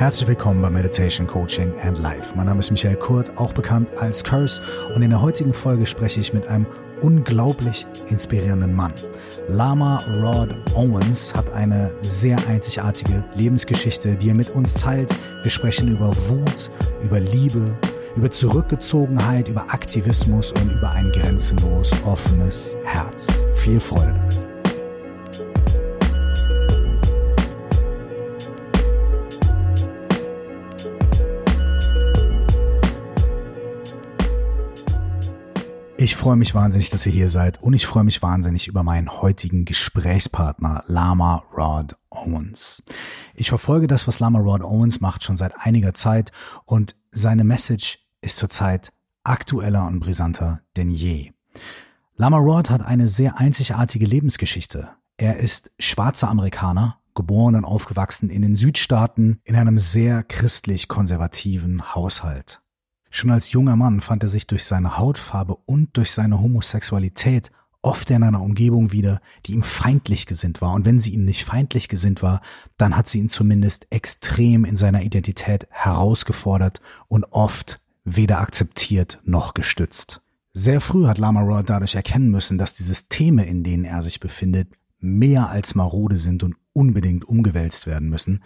Herzlich willkommen bei Meditation Coaching and Life. Mein Name ist Michael Kurt, auch bekannt als Curse, und in der heutigen Folge spreche ich mit einem unglaublich inspirierenden Mann. Lama Rod Owens hat eine sehr einzigartige Lebensgeschichte, die er mit uns teilt. Wir sprechen über Wut, über Liebe, über Zurückgezogenheit, über Aktivismus und über ein grenzenlos offenes Herz. Viel Freude damit. Ich freue mich wahnsinnig, dass ihr hier seid und ich freue mich wahnsinnig über meinen heutigen Gesprächspartner Lama Rod Owens. Ich verfolge das, was Lama Rod Owens macht, schon seit einiger Zeit und seine Message ist zurzeit aktueller und brisanter denn je. Lama Rod hat eine sehr einzigartige Lebensgeschichte. Er ist schwarzer Amerikaner, geboren und aufgewachsen in den Südstaaten in einem sehr christlich konservativen Haushalt. Schon als junger Mann fand er sich durch seine Hautfarbe und durch seine Homosexualität oft in einer Umgebung wieder, die ihm feindlich gesinnt war. Und wenn sie ihm nicht feindlich gesinnt war, dann hat sie ihn zumindest extrem in seiner Identität herausgefordert und oft weder akzeptiert noch gestützt. Sehr früh hat Lama Roy dadurch erkennen müssen, dass die Systeme, in denen er sich befindet, mehr als marode sind und unbedingt umgewälzt werden müssen.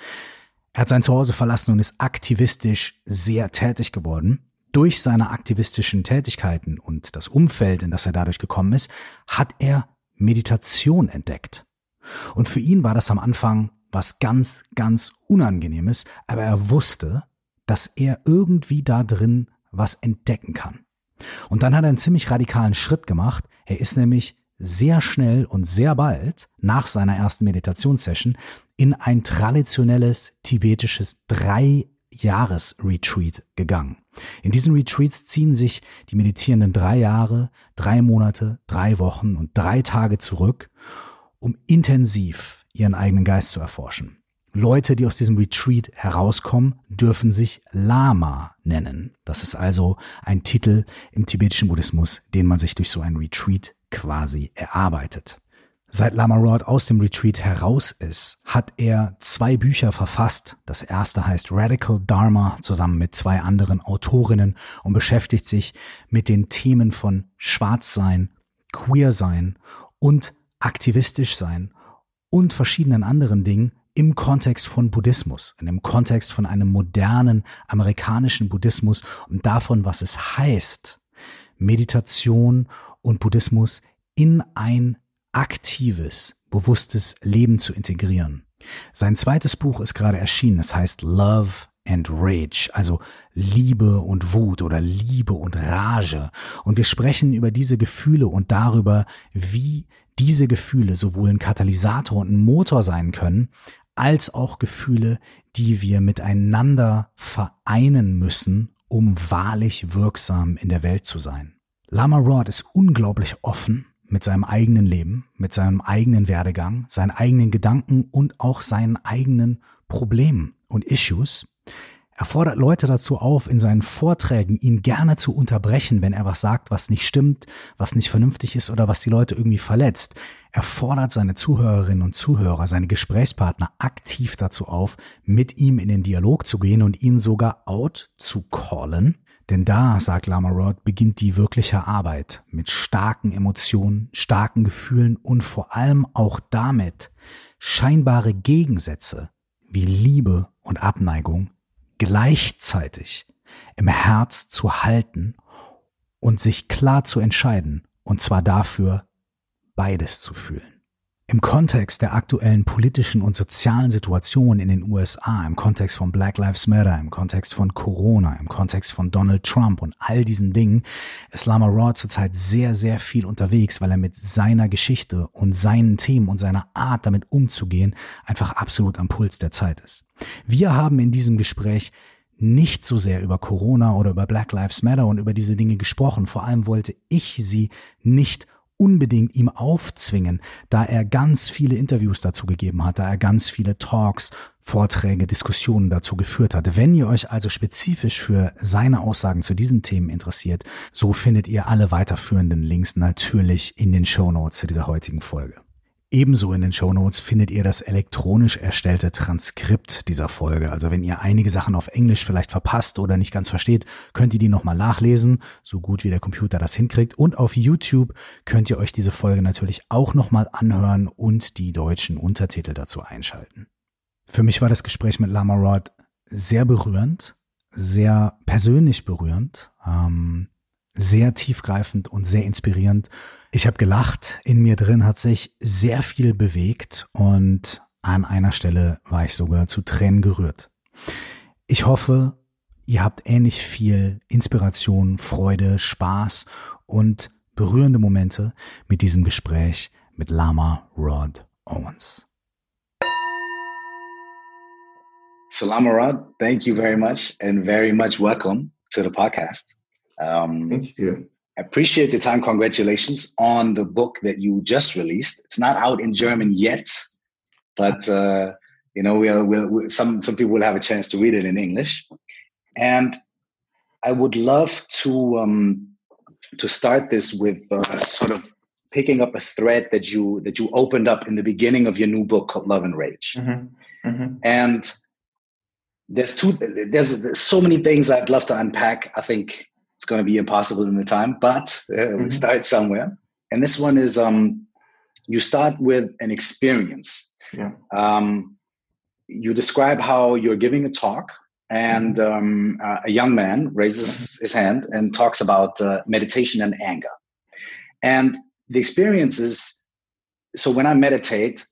Er hat sein Zuhause verlassen und ist aktivistisch sehr tätig geworden durch seine aktivistischen Tätigkeiten und das Umfeld, in das er dadurch gekommen ist, hat er Meditation entdeckt. Und für ihn war das am Anfang was ganz, ganz Unangenehmes, aber er wusste, dass er irgendwie da drin was entdecken kann. Und dann hat er einen ziemlich radikalen Schritt gemacht. Er ist nämlich sehr schnell und sehr bald nach seiner ersten Meditationssession in ein traditionelles tibetisches drei Jahresretreat gegangen. In diesen Retreats ziehen sich die Meditierenden drei Jahre, drei Monate, drei Wochen und drei Tage zurück, um intensiv ihren eigenen Geist zu erforschen. Leute, die aus diesem Retreat herauskommen, dürfen sich Lama nennen. Das ist also ein Titel im tibetischen Buddhismus, den man sich durch so ein Retreat quasi erarbeitet. Seit Lama Rod aus dem Retreat heraus ist, hat er zwei Bücher verfasst. Das erste heißt Radical Dharma zusammen mit zwei anderen Autorinnen und beschäftigt sich mit den Themen von Schwarzsein, Queersein und aktivistisch sein und verschiedenen anderen Dingen im Kontext von Buddhismus, in dem Kontext von einem modernen amerikanischen Buddhismus und davon, was es heißt, Meditation und Buddhismus in ein aktives, bewusstes Leben zu integrieren. Sein zweites Buch ist gerade erschienen. Es heißt Love and Rage, also Liebe und Wut oder Liebe und Rage. Und wir sprechen über diese Gefühle und darüber, wie diese Gefühle sowohl ein Katalysator und ein Motor sein können, als auch Gefühle, die wir miteinander vereinen müssen, um wahrlich wirksam in der Welt zu sein. Lama Rod ist unglaublich offen mit seinem eigenen Leben, mit seinem eigenen Werdegang, seinen eigenen Gedanken und auch seinen eigenen Problemen und Issues. Er fordert Leute dazu auf, in seinen Vorträgen ihn gerne zu unterbrechen, wenn er was sagt, was nicht stimmt, was nicht vernünftig ist oder was die Leute irgendwie verletzt. Er fordert seine Zuhörerinnen und Zuhörer, seine Gesprächspartner aktiv dazu auf, mit ihm in den Dialog zu gehen und ihn sogar out zu callen denn da, sagt Lama Rod, beginnt die wirkliche Arbeit mit starken Emotionen, starken Gefühlen und vor allem auch damit, scheinbare Gegensätze wie Liebe und Abneigung gleichzeitig im Herz zu halten und sich klar zu entscheiden, und zwar dafür, beides zu fühlen. Im Kontext der aktuellen politischen und sozialen Situation in den USA, im Kontext von Black Lives Matter, im Kontext von Corona, im Kontext von Donald Trump und all diesen Dingen, ist Lama Raw zurzeit sehr, sehr viel unterwegs, weil er mit seiner Geschichte und seinen Themen und seiner Art damit umzugehen einfach absolut am Puls der Zeit ist. Wir haben in diesem Gespräch nicht so sehr über Corona oder über Black Lives Matter und über diese Dinge gesprochen. Vor allem wollte ich sie nicht unbedingt ihm aufzwingen, da er ganz viele Interviews dazu gegeben hat, da er ganz viele Talks, Vorträge, Diskussionen dazu geführt hat. Wenn ihr euch also spezifisch für seine Aussagen zu diesen Themen interessiert, so findet ihr alle weiterführenden Links natürlich in den Show Notes zu dieser heutigen Folge. Ebenso in den Shownotes findet ihr das elektronisch erstellte Transkript dieser Folge. Also wenn ihr einige Sachen auf Englisch vielleicht verpasst oder nicht ganz versteht, könnt ihr die nochmal nachlesen, so gut wie der Computer das hinkriegt. Und auf YouTube könnt ihr euch diese Folge natürlich auch nochmal anhören und die deutschen Untertitel dazu einschalten. Für mich war das Gespräch mit Lama Rod sehr berührend, sehr persönlich berührend, ähm, sehr tiefgreifend und sehr inspirierend. Ich habe gelacht, in mir drin hat sich sehr viel bewegt und an einer Stelle war ich sogar zu Tränen gerührt. Ich hoffe, ihr habt ähnlich viel Inspiration, Freude, Spaß und berührende Momente mit diesem Gespräch mit Lama Rod Owens. Salama Rod, thank you very much and very much welcome to the podcast. Um, thank you. I appreciate your time. Congratulations on the book that you just released. It's not out in German yet, but uh, you know, we'll, we'll, some some people will have a chance to read it in English. And I would love to um, to start this with uh, sort of picking up a thread that you that you opened up in the beginning of your new book called Love and Rage. Mm-hmm. Mm-hmm. And there's two there's, there's so many things I'd love to unpack. I think it's going to be impossible in the time, but uh, mm-hmm. we start somewhere. And this one is um, you start with an experience. Yeah. Um, you describe how you're giving a talk, and mm-hmm. um, uh, a young man raises mm-hmm. his hand and talks about uh, meditation and anger. And the experience is so when I meditate,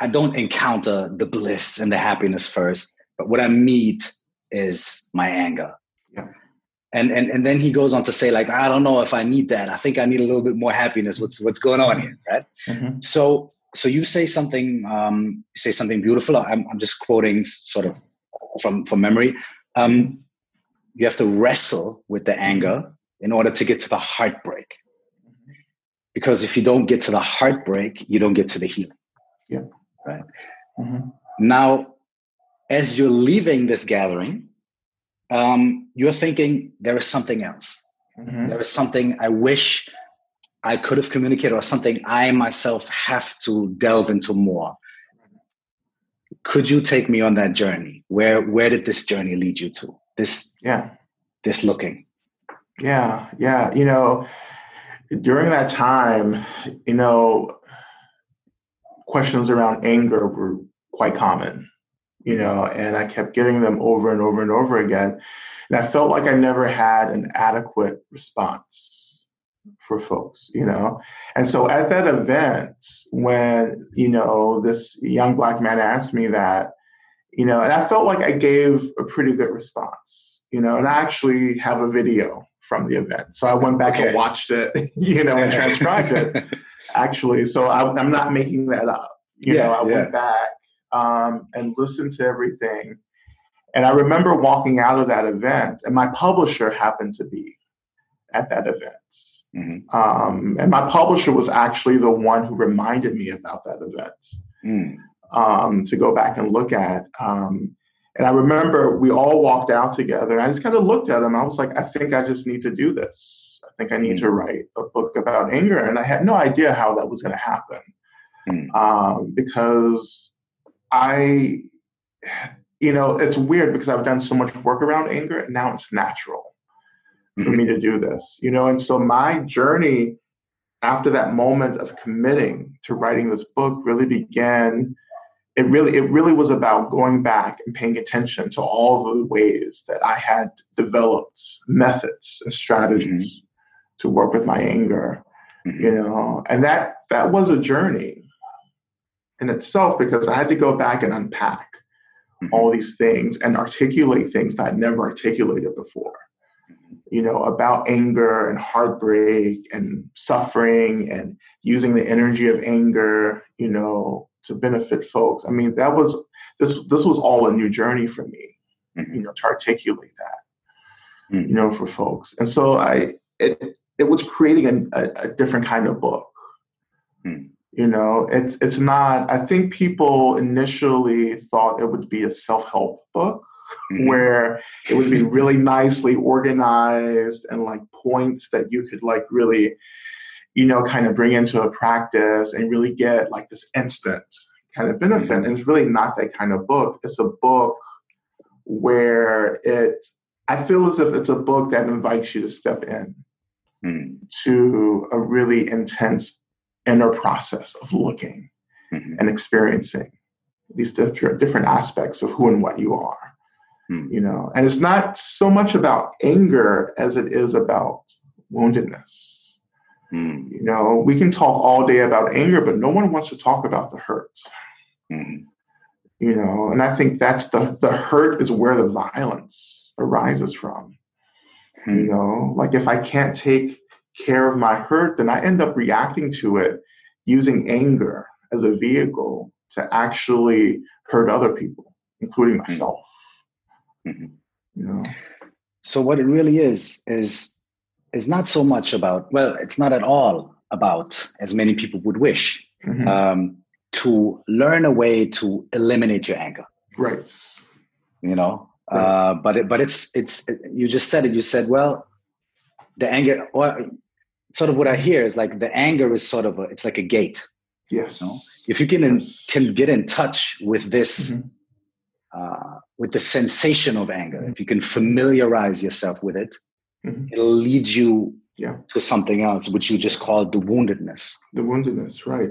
I don't encounter the bliss and the happiness first, but what I meet is my anger and and and then he goes on to say like i don't know if i need that. I think i need a little bit more happiness. What's what's going on here right? Mm-hmm. so so you say something um you say something beautiful. I'm, I'm just quoting sort of from from memory. Um you have to wrestle with the anger in order to get to the heartbreak. Because if you don't get to the heartbreak you don't get to the healing. Yeah. Right? Mm-hmm. now as you're leaving this gathering um, you're thinking there is something else. Mm-hmm. There is something I wish I could have communicated, or something I myself have to delve into more. Could you take me on that journey? Where where did this journey lead you to? This yeah, this looking. Yeah, yeah. You know, during that time, you know, questions around anger were quite common you know, and I kept getting them over and over and over again. And I felt like I never had an adequate response for folks, you know. And so at that event, when, you know, this young black man asked me that, you know, and I felt like I gave a pretty good response, you know, and I actually have a video from the event. So I went back okay. and watched it, you know, and transcribed it actually. So I, am not making that up. You yeah, know, I yeah. went back um, and listened to everything. And I remember walking out of that event, and my publisher happened to be at that event. Mm-hmm. Um, and my publisher was actually the one who reminded me about that event mm. um, to go back and look at. Um, and I remember we all walked out together, and I just kind of looked at him. I was like, I think I just need to do this. I think I need mm. to write a book about anger. And I had no idea how that was going to happen mm. because I, you know, it's weird because I've done so much work around anger, and now it's natural mm-hmm. for me to do this, you know. And so my journey after that moment of committing to writing this book really began. It really, it really was about going back and paying attention to all the ways that I had developed methods and strategies mm-hmm. to work with my anger, mm-hmm. you know, and that that was a journey in itself because I had to go back and unpack mm-hmm. all these things and articulate things that I'd never articulated before. You know, about anger and heartbreak and suffering and using the energy of anger, you know, to benefit folks. I mean, that was this this was all a new journey for me, mm-hmm. you know, to articulate that, mm-hmm. you know, for folks. And so I it it was creating a, a, a different kind of book. Mm. You know, it's it's not. I think people initially thought it would be a self-help book mm-hmm. where it would be really nicely organized and like points that you could like really you know, kind of bring into a practice and really get like this instant kind of benefit. And it's really not that kind of book. It's a book where it, I feel as if it's a book that invites you to step in mm. to a really intense inner process of looking mm-hmm. and experiencing these different, different aspects of who and what you are. Mm. You know, and it's not so much about anger as it is about woundedness Mm. You know, we can talk all day about anger, but no one wants to talk about the hurt. Mm. You know, and I think that's the the hurt is where the violence arises from. Mm. You know, like if I can't take care of my hurt, then I end up reacting to it using anger as a vehicle to actually hurt other people, including hmm. myself. Mm-hmm. You know. So what it really is is is not so much about, well, it's not at all about, as many people would wish, mm-hmm. um, to learn a way to eliminate your anger. Right. You know, right. Uh, but it, but it's it's it, you just said it. You said, well, the anger, or sort of what I hear is like the anger is sort of a, it's like a gate. Yes. You know? If you can yes. can get in touch with this, mm-hmm. uh, with the sensation of anger, if you can familiarize yourself with it, mm-hmm. it'll lead you yeah. to something else, which you just called the woundedness. The woundedness, right.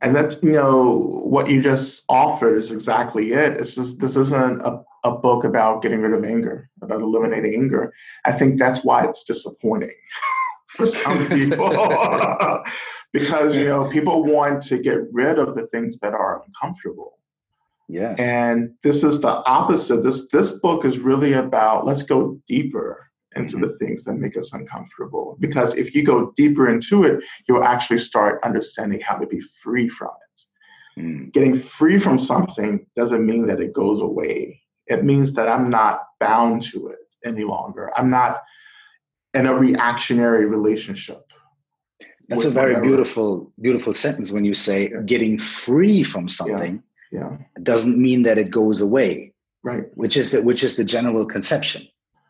And that's, you know, what you just offered is exactly it. It's just, this isn't a, a book about getting rid of anger, about eliminating anger. I think that's why it's disappointing for some people. because, you know, people want to get rid of the things that are uncomfortable. Yes. And this is the opposite. This this book is really about let's go deeper into mm-hmm. the things that make us uncomfortable. Because if you go deeper into it, you'll actually start understanding how to be free from it. Mm. Getting free from something doesn't mean that it goes away. It means that I'm not bound to it any longer. I'm not in a reactionary relationship. That's a very whatever. beautiful, beautiful sentence when you say yeah. getting free from something yeah. yeah. doesn't mean that it goes away. Right. Which is the which is the general conception.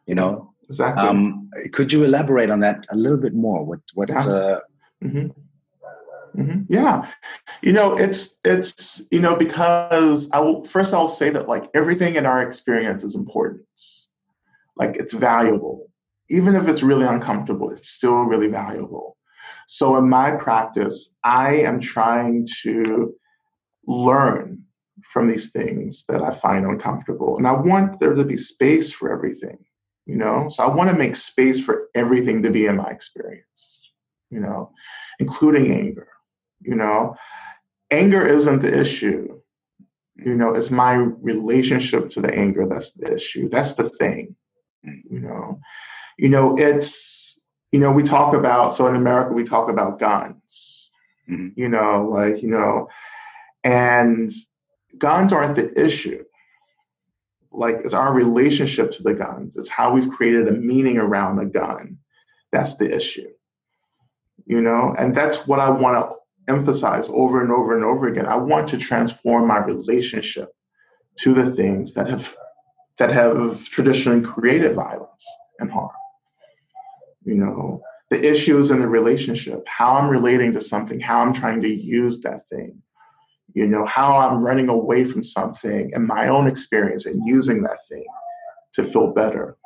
You know, Exactly. Um, could you elaborate on that a little bit more? What what? Yeah. Uh, mm-hmm. Mm-hmm. Yeah, you know, it's it's you know because I will first I'll say that like everything in our experience is important, like it's valuable, even if it's really uncomfortable, it's still really valuable. So in my practice, I am trying to learn from these things that I find uncomfortable, and I want there to be space for everything you know? So i want to make space for everything to be in my experience you know? Including anger you know? Anger isn't the issue. You know it's my relationship to the anger that's the issue. That's the thing you know? You know it's you know we talk about so in america we talk about guns mm-hmm. you know like you know and guns aren't the issue. Like it's our relationship to the guns. It's how we've created a meaning around the gun. That's the issue you know? And that's what i want to emphasize over and over and over again i want to transform my relationship to the things that have that have traditionally created violence and harm you know the issues in the relationship how i'm relating to something how i'm trying to use that thing you know, how I'm running away from something and my own experience and using that thing to feel better.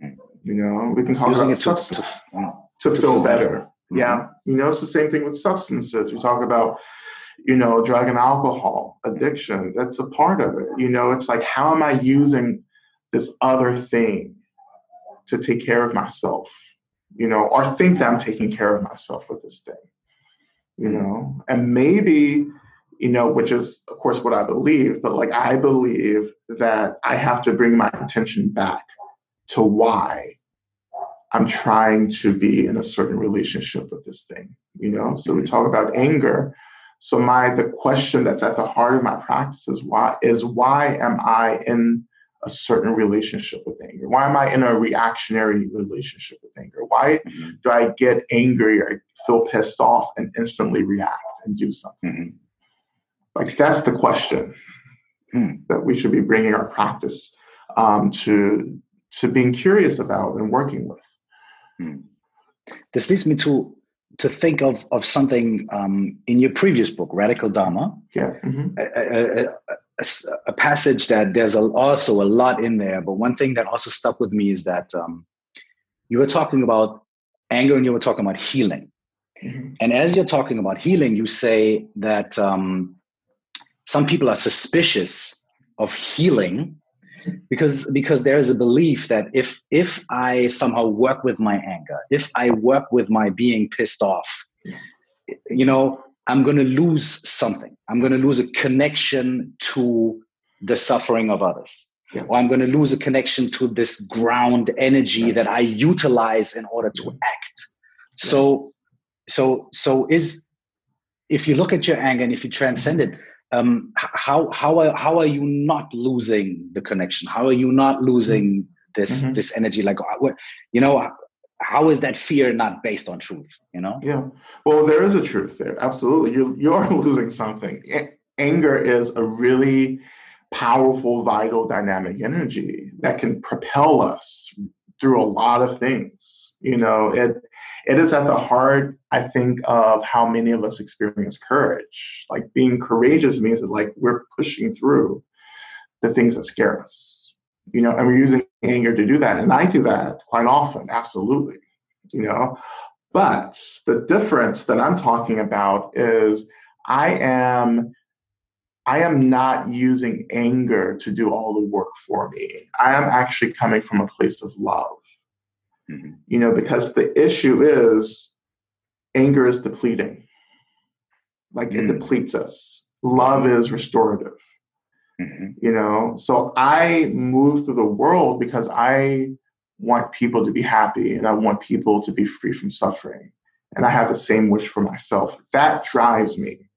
You know, we can talk using about it to, to, to, to, feel, better. better. Mm-hmm. Yeah. You know, it's the same thing with substances. We talk about, you know, drug and alcohol addiction. That's a part of it. You know, it's like, how am I using this other thing to take care of myself? You know, or think that I'm taking care of myself with this thing. You know, and maybe you know, which is, of course, what I believe, but like I believe that I have to bring my attention back to why I'm trying to be in a certain relationship with this thing, you know? So we talk about anger. So my the question that's at the heart of my practice is why is why am I in a certain relationship with anger? Why am I in a reactionary relationship with anger? Why mm-hmm. do I get angry or feel pissed off and instantly react and do something? Mm-hmm. Like that's the question hmm. that we should be bringing our practice um, to to being curious about and working with. Hmm. This leads me to to think of of something um, in your previous book, Radical Dharma. Yeah. Mm-hmm. A, a, a, a, passage that there's also a lot in there, but one thing that also stuck with me is that um, you were talking about anger and you were talking about healing. Mm-hmm. And as you're talking about healing, you say that um, some people are suspicious of healing because because there is a belief that if if I somehow work with my anger, if I work with my being pissed off, you know, I'm going to lose something. I'm going to lose a connection to the suffering of others. Yeah. Or I'm going to lose a connection to this ground energy that I utilize in order to act. So, so, so is if you look at your anger and if you transcend it, um, how how are, how are you not losing the connection? How are you not losing this mm-hmm. this energy? Like, uh, you know, how is that fear not based on truth? You know? Yeah. Well, there is a truth there. Absolutely, you you are losing something. Anger is a really powerful, vital, dynamic energy that can propel us through a lot of things. You know, it it is at the heart, I think, of how many of us experience courage. Like being courageous means that like we're pushing through the things that scare us. You know, and we're using anger to do that. And I do that quite often, absolutely. You know, but the difference that I'm talking about is I am I am not using anger to do all the work for me. I am actually coming from a place of love. Mm-hmm. You know, because the issue is anger is depleting. Like mm-hmm. it mm. depletes us. Love is restorative. Mm-hmm. You know, so I move through the world because I want people to be happy and I want people to be free from suffering. And I have the same wish for myself. That drives me.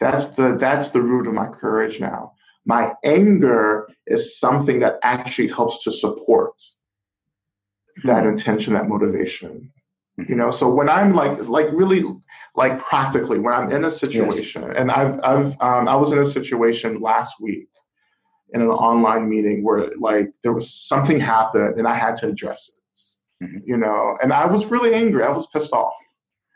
That's the that's the root of my courage now. My anger is something that actually helps to support that intention, that motivation. You know, so when I'm like, like really, like practically, when I'm in a situation, yes. and I've, I've, um, I was in a situation last week in an online meeting where like there was something happened and I had to address it. Mm-hmm. You know, and I was really angry. I was pissed off.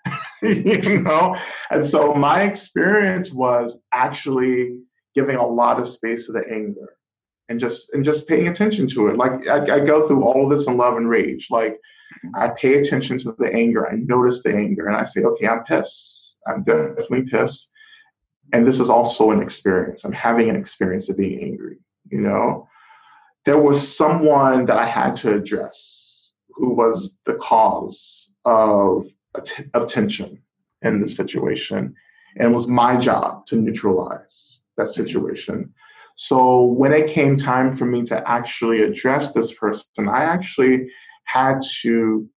you know, and so my experience was actually giving a lot of space to the anger and just and just paying attention to it. Like I, I go through all of this in love and rage. Like I pay attention to the anger. I notice the anger, and I say, okay, I'm pissed. I'm definitely pissed. And this is also an experience. I'm having an experience of being angry. You know, there was someone that I had to address who was the cause of of tension in the situation, and it was my job to neutralize that situation so when it came time for me to actually address this person, I actually had to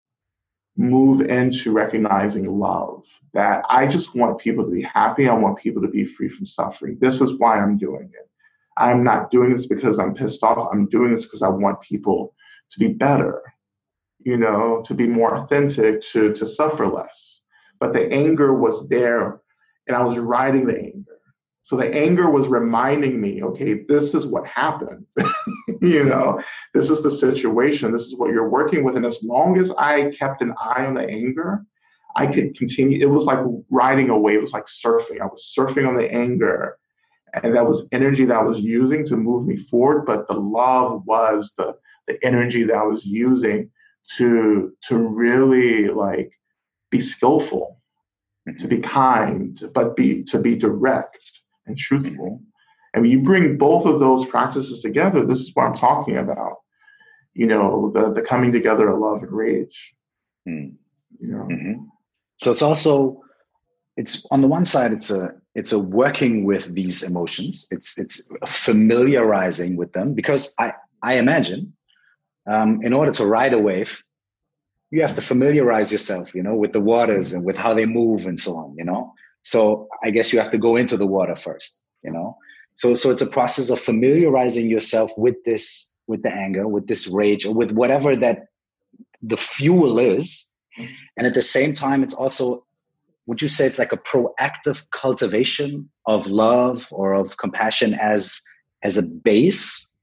move into recognizing love that I just want people to be happy. I want people to be free from suffering. This is why I'm doing it. I'm not doing this because I'm pissed off. I'm doing this because I want people to be better, you know, to be more authentic, to, to suffer less. But the anger was there and I was riding the anger. So the anger was reminding me, okay, this is what happened. you know, this is the situation. This is what you're working with. And as long as I kept an eye on the anger, I could continue. It was like riding a wave. It was like surfing. I was surfing on the anger. And that was energy that I was using to move me forward. But the love was the, the energy that I was using to to really like be skillful, to be mm-hmm. kind, but be to be direct and truthful. And when you bring both of those practices together, this is what I'm talking about. You know, the the coming together of love and rage. Mm. You know. Mm-hmm. So it's also it's on the one side it's a it's a working with these emotions. It's it's familiarizing with them because I I imagine um, in order to ride a wave, you have to familiarize yourself, you know, with the waters and with how they move and so on, you know. So I guess you have to go into the water first, you know? So, so it's a process of familiarizing yourself with this, with the anger, with this rage, or with whatever that the fuel is. And at the same time, it's also, would you say it's like a proactive cultivation of love or of compassion as, as a base?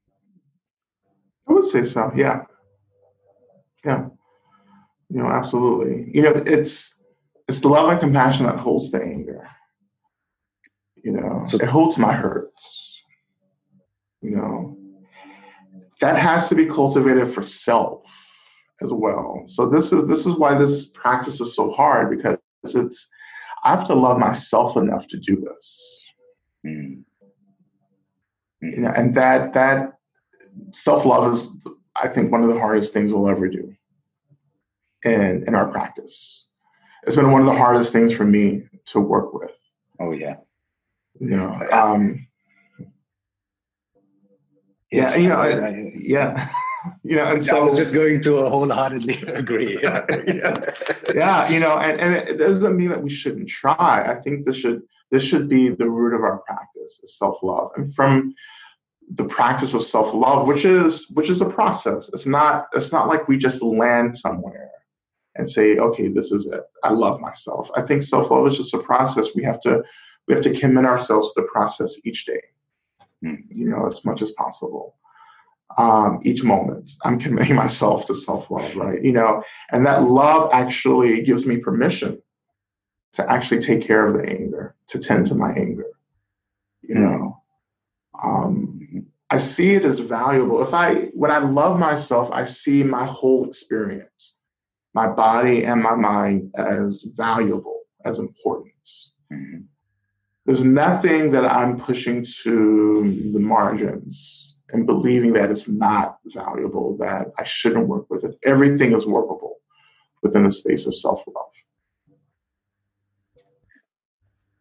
I would say so. Yeah. Yeah. You know, absolutely. You know, it's, it's the love and compassion that holds the anger. You know, so, it holds my hurts. You know, that has to be cultivated for self as well. So this is this is why this practice is so hard because it's I have to love myself enough to do this. Mm. You know, and that that self love is I think one of the hardest things we'll ever do in in our practice. It's been one of the hardest things for me to work with. Oh yeah. You know, um, yes, yeah, you know, I, I, yeah. you know, and so I was just going to wholeheartedly agree. Yeah, yeah, yeah, you know, and, and it doesn't mean that we shouldn't try. I think this should this should be the root of our practice is self love, and from the practice of self love, which is which is a process. It's not it's not like we just land somewhere and say, okay, this is it. I love myself. I think self love is just a process. We have to we have to commit ourselves to the process each day, mm. you know, as much as possible um, each moment. I'm committing myself to self love, right? You know, and that love actually gives me permission to actually take care of the anger, to tend to my anger. You know, um, I see it as valuable. If I, when I love myself, I see my whole experience, my body and my mind as valuable, as important. Mm-hmm. There's nothing that I'm pushing to the margins and believing that it's not valuable, that I shouldn't work with it. Everything is workable within the space of self love.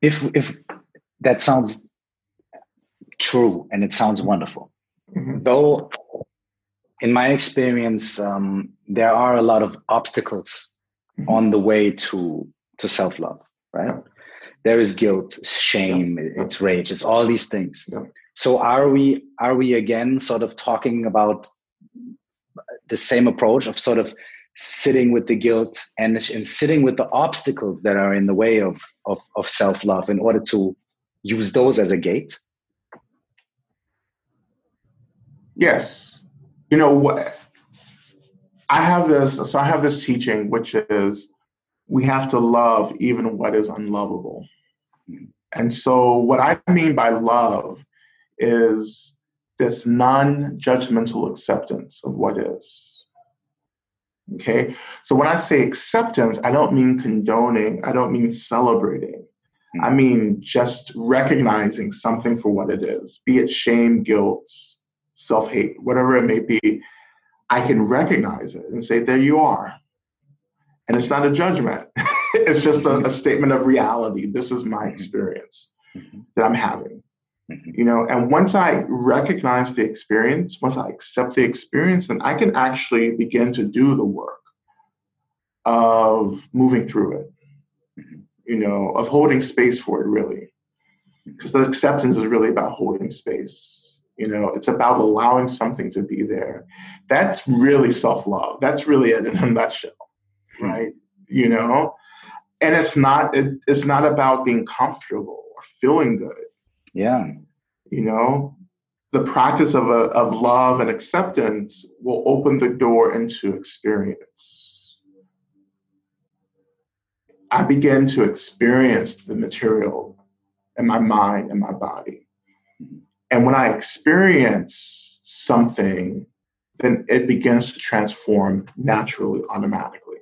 If if that sounds true and it sounds wonderful, mm-hmm. though, in my experience, um, there are a lot of obstacles mm-hmm. on the way to to self love. Right? There is guilt, shame, yeah. it's rage, it's all these things. Yeah so are we are we again sort of talking about the same approach of sort of sitting with the guilt and, and sitting with the obstacles that are in the way of, of, of self-love in order to use those as a gate? Yes. You know what? I have this, so I have this teaching, which is we have to love even what is unlovable. And so, what I mean by love is this non judgmental acceptance of what is. Okay, so when I say acceptance, I don't mean condoning, I don't mean celebrating. I mean just recognizing something for what it is, be it shame, guilt, self hate, whatever it may be. I can recognize it and say, there you are. And it's not a judgment, it's just a, a, statement of reality. This is my hmm. experience mm-hmm. that I'm having. Mm-hmm. You know, and once I recognize the experience, once I accept the experience, then I can actually begin to do the work of moving through it, mm-hmm. you know, of holding space for it, really. Because the acceptance is really about holding space. You know, it's about allowing something to be there. That's really self love. That's really it in a nutshell, mm-hmm. right? You know, and it's not it, it's not about being comfortable or feeling good yeah. You know, the practice of, a, of love and acceptance will open the door into experience. I begin to experience the material in my mind and my body. And when I experience something, then it begins to transform naturally, automatically.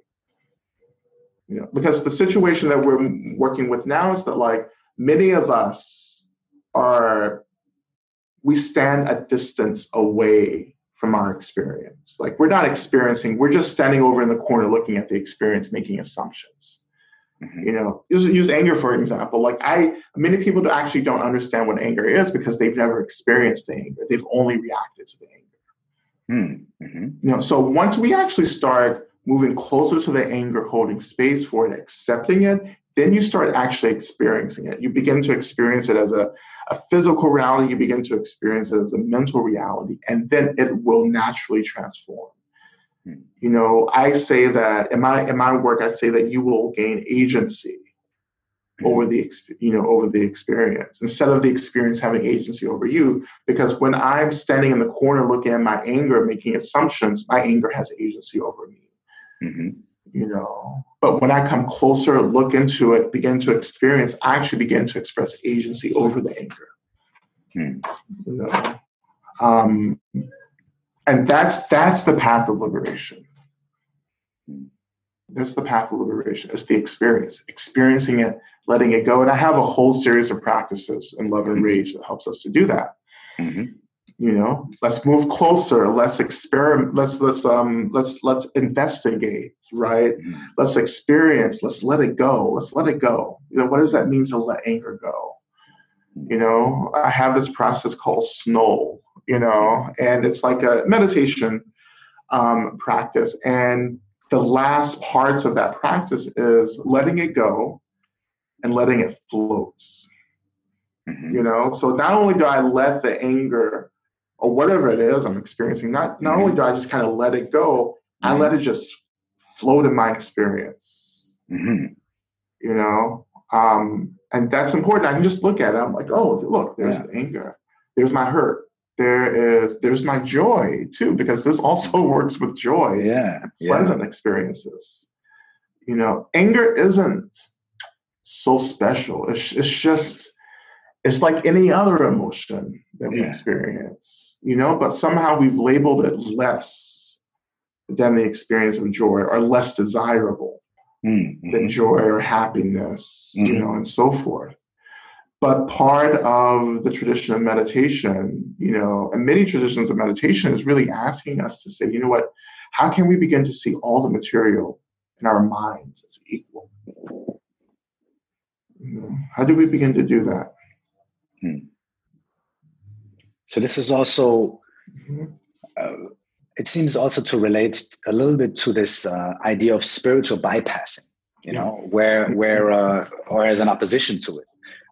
You know, because the situation that we're working with now is that like many of us are we stand a distance away from our experience. Like we're not experiencing, we're just standing over in the corner looking at the experience, making assumptions. Mm-hmm. You know, use, use anger for example. Like I, many people actually don't understand what anger is because they've never experienced the anger. They've only reacted to the anger. Hmm. Mm-hmm. You know, so once we actually start moving closer to the anger, holding space for it, accepting it, then you start actually experiencing it. You begin to experience it as a, a physical reality, you begin to experience it as a mental reality, and then it will naturally transform. You know, I say that in my in my work, I say that you will gain agency hmm. over the you know over the experience instead of the experience having agency over you because when i'm standing in the corner looking at my anger making assumptions my anger has agency over me mm-hmm. you know But when I come closer, look into it, begin to experience, I actually begin to express agency over the anger. Hmm. You know? um, and that's that's the path of liberation. That's the path of liberation. It's the experience, experiencing it, letting it go. And I have a whole series of practices in love and mm-hmm. rage that helps us to do that. Mm-hmm you know let's move closer let's experiment let's let's um let's let's investigate right mm-hmm. let's experience let's let it go let's let it go you know what does that mean to let anger go you know i have this process called snow you know and it's like a meditation um, practice and the last parts of that practice is letting it go and letting it float mm-hmm. you know so not only do i let the anger or whatever it is I'm experiencing, not not mm-hmm. only do I just kind of let it go, mm-hmm. I let it just float in my experience. Mm-hmm. You know, um, and that's important. I can just look at it. I'm like, oh, look, there's yeah. the anger, there's my hurt, there is there's my joy too, because this also works with joy, yeah, pleasant yeah. experiences. You know, anger isn't so special. It's it's just it's like any other emotion that we yeah. experience, you know, but somehow we've labeled it less than the experience of joy or less desirable mm-hmm. than joy or happiness, mm-hmm. you know, and so forth. But part of the tradition of meditation, you know, and many traditions of meditation is really asking us to say, you know what, how can we begin to see all the material in our minds as equal? You know, how do we begin to do that? Hmm. So this is also, uh, it seems also to relate a little bit to this uh, idea of spiritual bypassing, you know, where where uh, or as an opposition to it.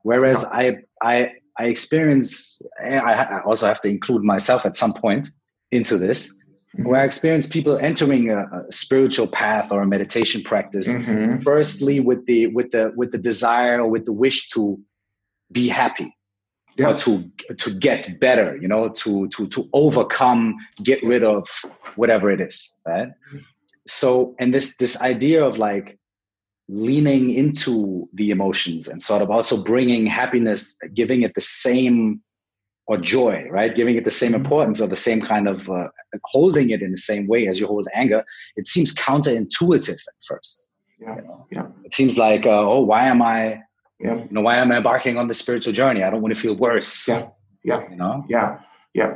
Whereas I I I experience, I also have to include myself at some point into this, mm-hmm. where I experience people entering a, a, spiritual path or a meditation practice, mm-hmm. firstly with the with the with the desire or with the wish to be happy yeah. to to get better you know to to to overcome get rid of whatever it is right so and this this idea of like leaning into the emotions and sort of also bringing happiness giving it the same or joy right giving it the same mm-hmm. importance or the same kind of uh, holding it in the same way as you hold anger it seems counterintuitive at first yeah, you know? yeah. it seems like uh, oh why am i yeah. You know, why am I embarking on the spiritual journey? I don't want to feel worse. Yeah. Yeah. You know? Yeah. Yeah.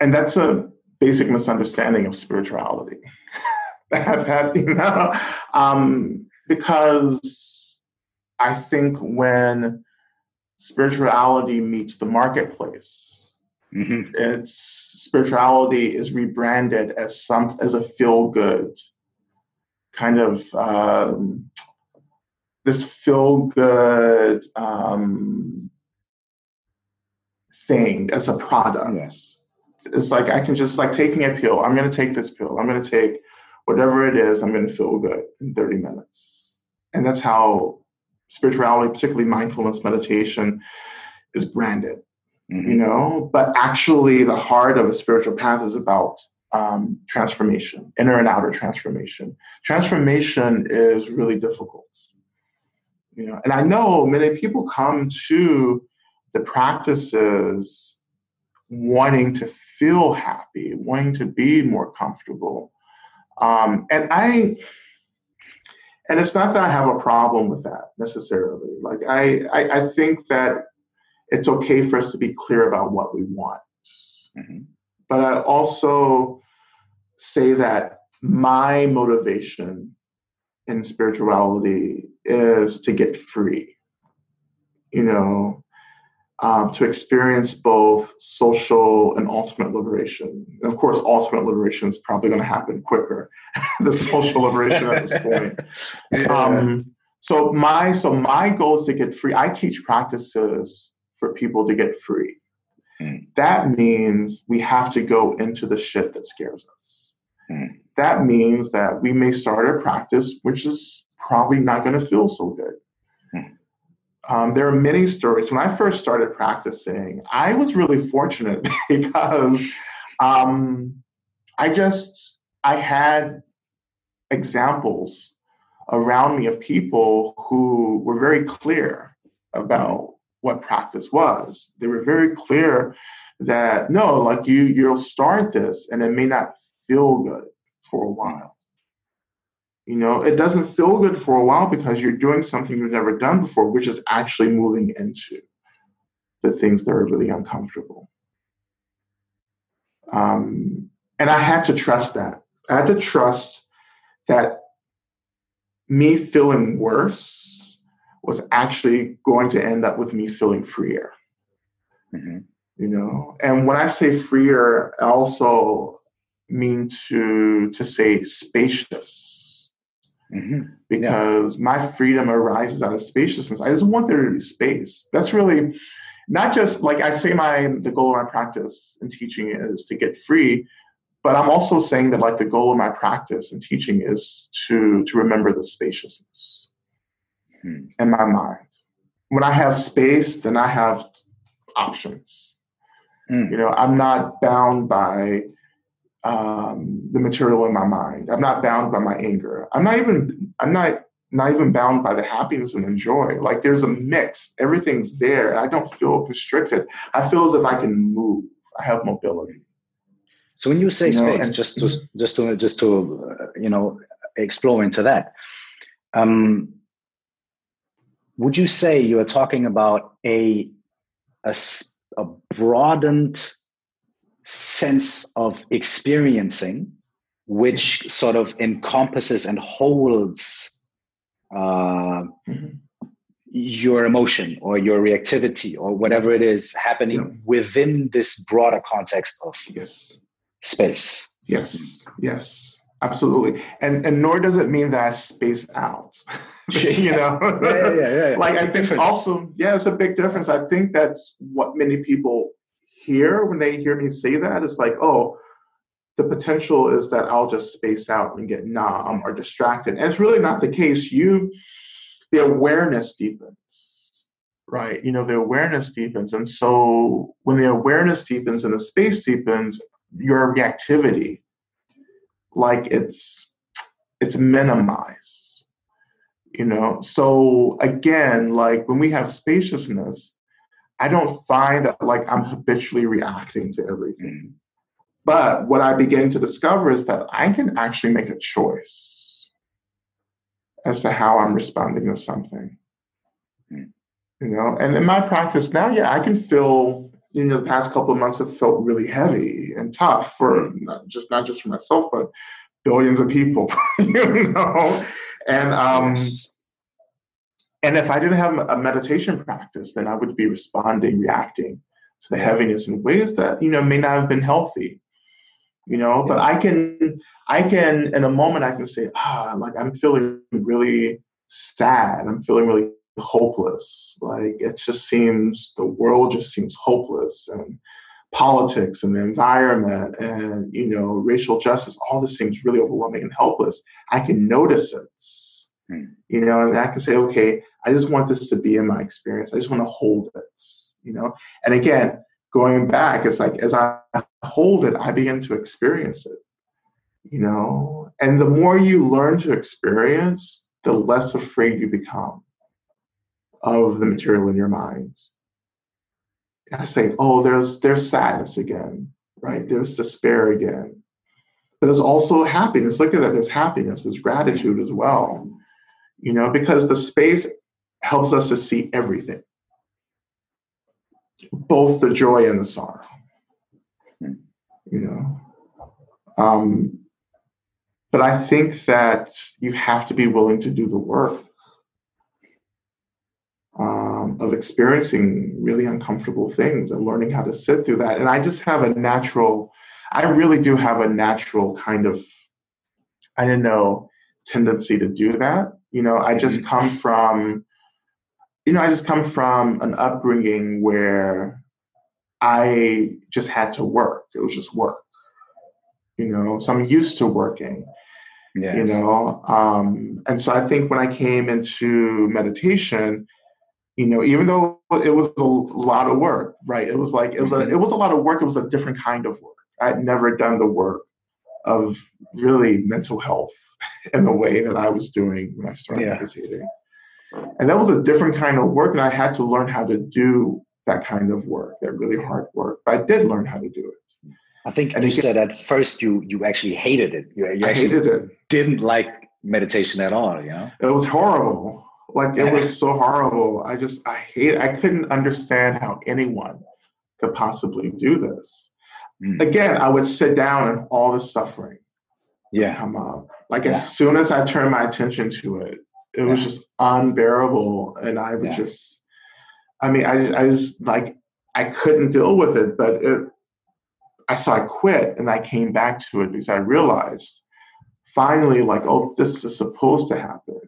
And that's a basic misunderstanding of spirituality. that, that, you know, um, because I think when spirituality meets the marketplace, mm-hmm. it's spirituality is rebranded as some as a feel good kind of um, this feel good um, thing as a product. Yes. It's like I can just like taking a pill. I'm going to take this pill. I'm going to take whatever it is. I'm going to feel good in 30 minutes, and that's how spirituality, particularly mindfulness meditation, is branded. Mm-hmm. You know, but actually, the heart of a spiritual path is about um, transformation, inner and outer transformation. Transformation is really difficult you know? And i know many people come to the practices wanting to feel happy wanting to be more comfortable. Um, and i and it's not that i have a problem with that necessarily. Like I, I, I think that it's okay for us to be clear about what we want. Mm-hmm. but i also say that my motivation in spirituality is to get free, you know, um, to experience both social and ultimate liberation. And of course, ultimate liberation is probably going to happen quicker the social liberation at this point. Yeah. Um, so my so my goal is to get free. I teach practices for people to get free. Mm. That means we have to go into the shit that scares us. That means that we may start a practice which is probably not going to feel so good. Hmm. Um, there are many stories. When I first started practicing, I was really fortunate because um, I just I had examples around me of people who were very clear about what practice was. They were very clear that no, like you, you'll start this and it may not feel good for a while. You know, it doesn't feel good for a while because you're doing something you've never done before, which is actually moving into the things that are really uncomfortable. Um, and I had to trust that. I had to trust that me feeling worse was actually going to end up with me feeling freer. Mm-hmm. You know, and when I say freer, also mean to to say spacious. Mm-hmm. Because yeah. my freedom arises out of spaciousness. I just want there to be space. That's really not just like I say my the goal of my practice and teaching is to get free, but I'm also saying that like the goal of my practice and teaching is to to remember the spaciousness hmm. in my mind. When I have space, then I have options. Hmm. You know, I'm not bound by um, the material in my mind. I'm not bound by my anger. I'm not even I'm not not even bound by the happiness and the joy. Like there's a mix. Everything's there. And I don't feel constricted. I feel as if I can move. I have mobility. So when you say you know, space, and, just to just to just to uh, you know explore into that, um, would you say you are talking about a a, a broadened sense of experiencing, which sort of encompasses and holds uh, mm-hmm. your emotion or your reactivity or whatever it is happening yeah. within this broader context of yes. space. Yes, yes, absolutely. And and nor does it mean that I space out. you know, yeah, yeah, yeah, like I think difference. also, yeah, it's a big difference. I think that's what many people hear when they hear me say that. It's like, oh, the potential is that I'll just space out and get numb or distracted. And it's really not the case. You, the awareness deepens, right? You know, the awareness deepens. And so when the awareness deepens and the space deepens, your reactivity, like it's, it's minimized, you know? So again, like when we have spaciousness, I don't find that like I'm habitually reacting to everything. But what I begin to discover is that I can actually make a choice as to how I'm responding to something. You know, and in my practice now, yeah, I can feel, you know, the past couple of months have felt really heavy and tough for not just not just for myself, but billions of people, you know. And um and if I didn't have a meditation practice, then I would be responding, reacting to the heaviness in ways that, you know, may not have been healthy you know? But i can i can in a moment i can say ah like i'm feeling really sad. I'm feeling really hopeless. Like it just seems the world just seems hopeless and politics and the environment and you know racial justice all this seems really overwhelming and helpless. I can notice it. Hmm. you know and i can say okay i just want this to be in my experience i just want to hold it you know and again going back, it's like as I hold it, I begin to experience it. You know, and the more you learn to experience, the less afraid you become of the material in your mind. I say, oh, there's there's sadness again, right? There's despair again. But there's also happiness. Look at that. There's happiness. There's gratitude as well. You know, because the space helps us to see everything both the joy and the sorrow. You know, um, but I think that you have to be willing to do the work um, of experiencing really uncomfortable things and learning how to sit through that. And I just have a natural, I really do have a natural kind of, I don't know, tendency to do that. You know, I just mm-hmm. come from you know, I just come from an upbringing where I just had to work. It was just work. You know, so I'm used to working. Yes. You know, um, and so I think when I came into meditation, you know, even though it was a lot of work, right? It was like it was a mm-hmm. it was a lot of work. It was a different kind of work. I'd never done the work of really mental health in the way that I was doing when I started Yeah. meditating. And that was a different kind of work, and I had to learn how to do that kind of work, that really hard work. But I did learn how to do it. I think And you said at first you you actually hated it. You, you I actually hated it. didn't like meditation at all. You know. It was horrible. Like it was so horrible. I just I hate. I couldn't understand how anyone could possibly do this. Mm. Again, I would sit down and all the suffering Yeah. come up. Like Yeah. as soon as I turned my attention to it, it was just unbearable, and I would Yeah. just. I mean, I just, I just like I couldn't deal with it, but it. I so I quit, and I came back to it because I realized finally, like, oh, this is supposed to happen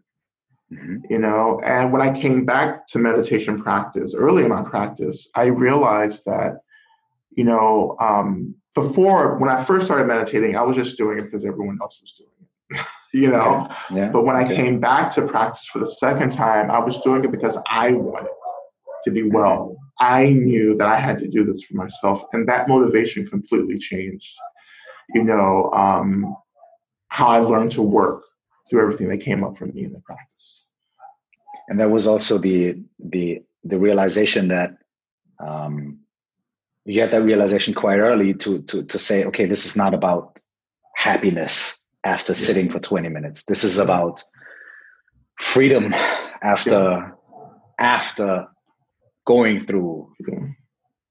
Mhm. you know and when i came back to meditation practice early in my practice i realized that you know um, before when i first started meditating i was just doing it because everyone else was doing it you know? Yeah. but when i Okay. came back to practice for the second time i was doing it because i wanted to be well. I knew that i had to do this for myself and that motivation completely changed you know um, how i learned to work through everything that came up for me in the practice. And that was also the the the realization that um, you had that realization quite early to to to say, okay, this is not about happiness after sitting for 20 minutes. This is about freedom after after going through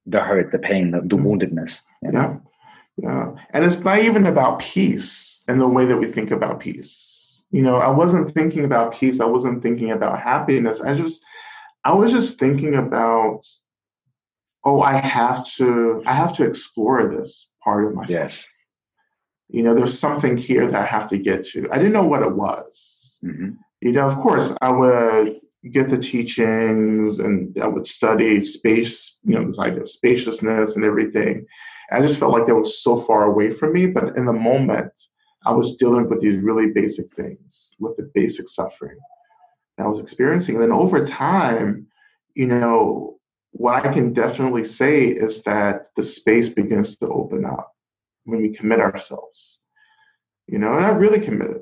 the hurt, the pain, the, the mm. woundedness. you know? Yeah. Yeah. And it's not even about peace in the way that we think about peace. You know, I wasn't thinking about peace. I wasn't thinking about happiness. I just, I was just thinking about, oh, I have to, I have to explore this part of myself. Yes. You know, there's something here that I have to get to. I didn't know what it was. hmm you know, of course, I would get the teachings and I would study space, you know, this idea of spaciousness and everything. I just felt like that was so far away from me. But in the moment, I was dealing with these really basic things, with the basic suffering that I was experiencing. And then over time, you know, what I can definitely say is that the space begins to open up when we commit ourselves. You know, and I really committed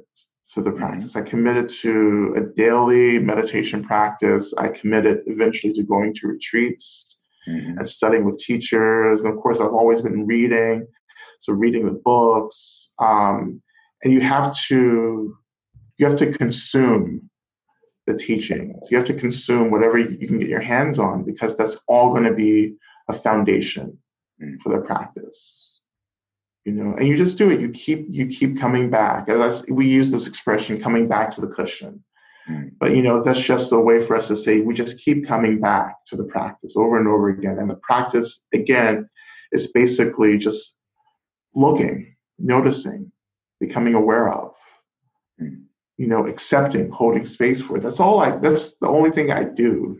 to the practice. I committed to a daily meditation practice. I committed eventually to going to retreats hmm and studying with teachers. And of course, I've always been reading. So reading the books. Um, and you have to you have to consume the teachings. You have to consume whatever you can get your hands on because that's all going to be a foundation Mm. for the practice you know and you just do it you keep you keep coming back as I we use this expression coming back to the cushion Mm. but you know that's just a way for us to say we just keep coming back to the practice over and over again and the practice again is basically just looking noticing becoming aware of Mm. you know accepting holding space for it that's all i that's the only thing i do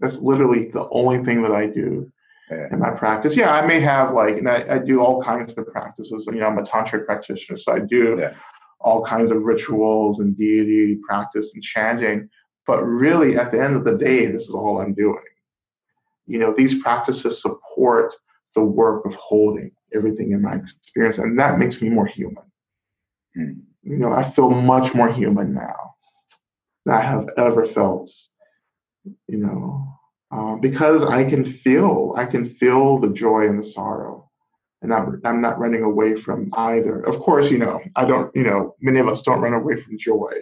that's literally the only thing that i do. In my practice. Yeah, I may have like, and I, I do all kinds of practices. You know, I'm a tantric practitioner, so I do Yeah. all kinds of rituals and deity practice and chanting. But really, at the end of the day, this is all I'm doing. You know, these practices support the work of holding everything in my experience, and that makes me more human. Mm. You know, I feel much more human now than I have ever felt. You know, um, because I can feel, I can feel the joy and the sorrow, and I'm I'm not running away from either. Of course, you know, I don't, you know, many of us don't run away from joy,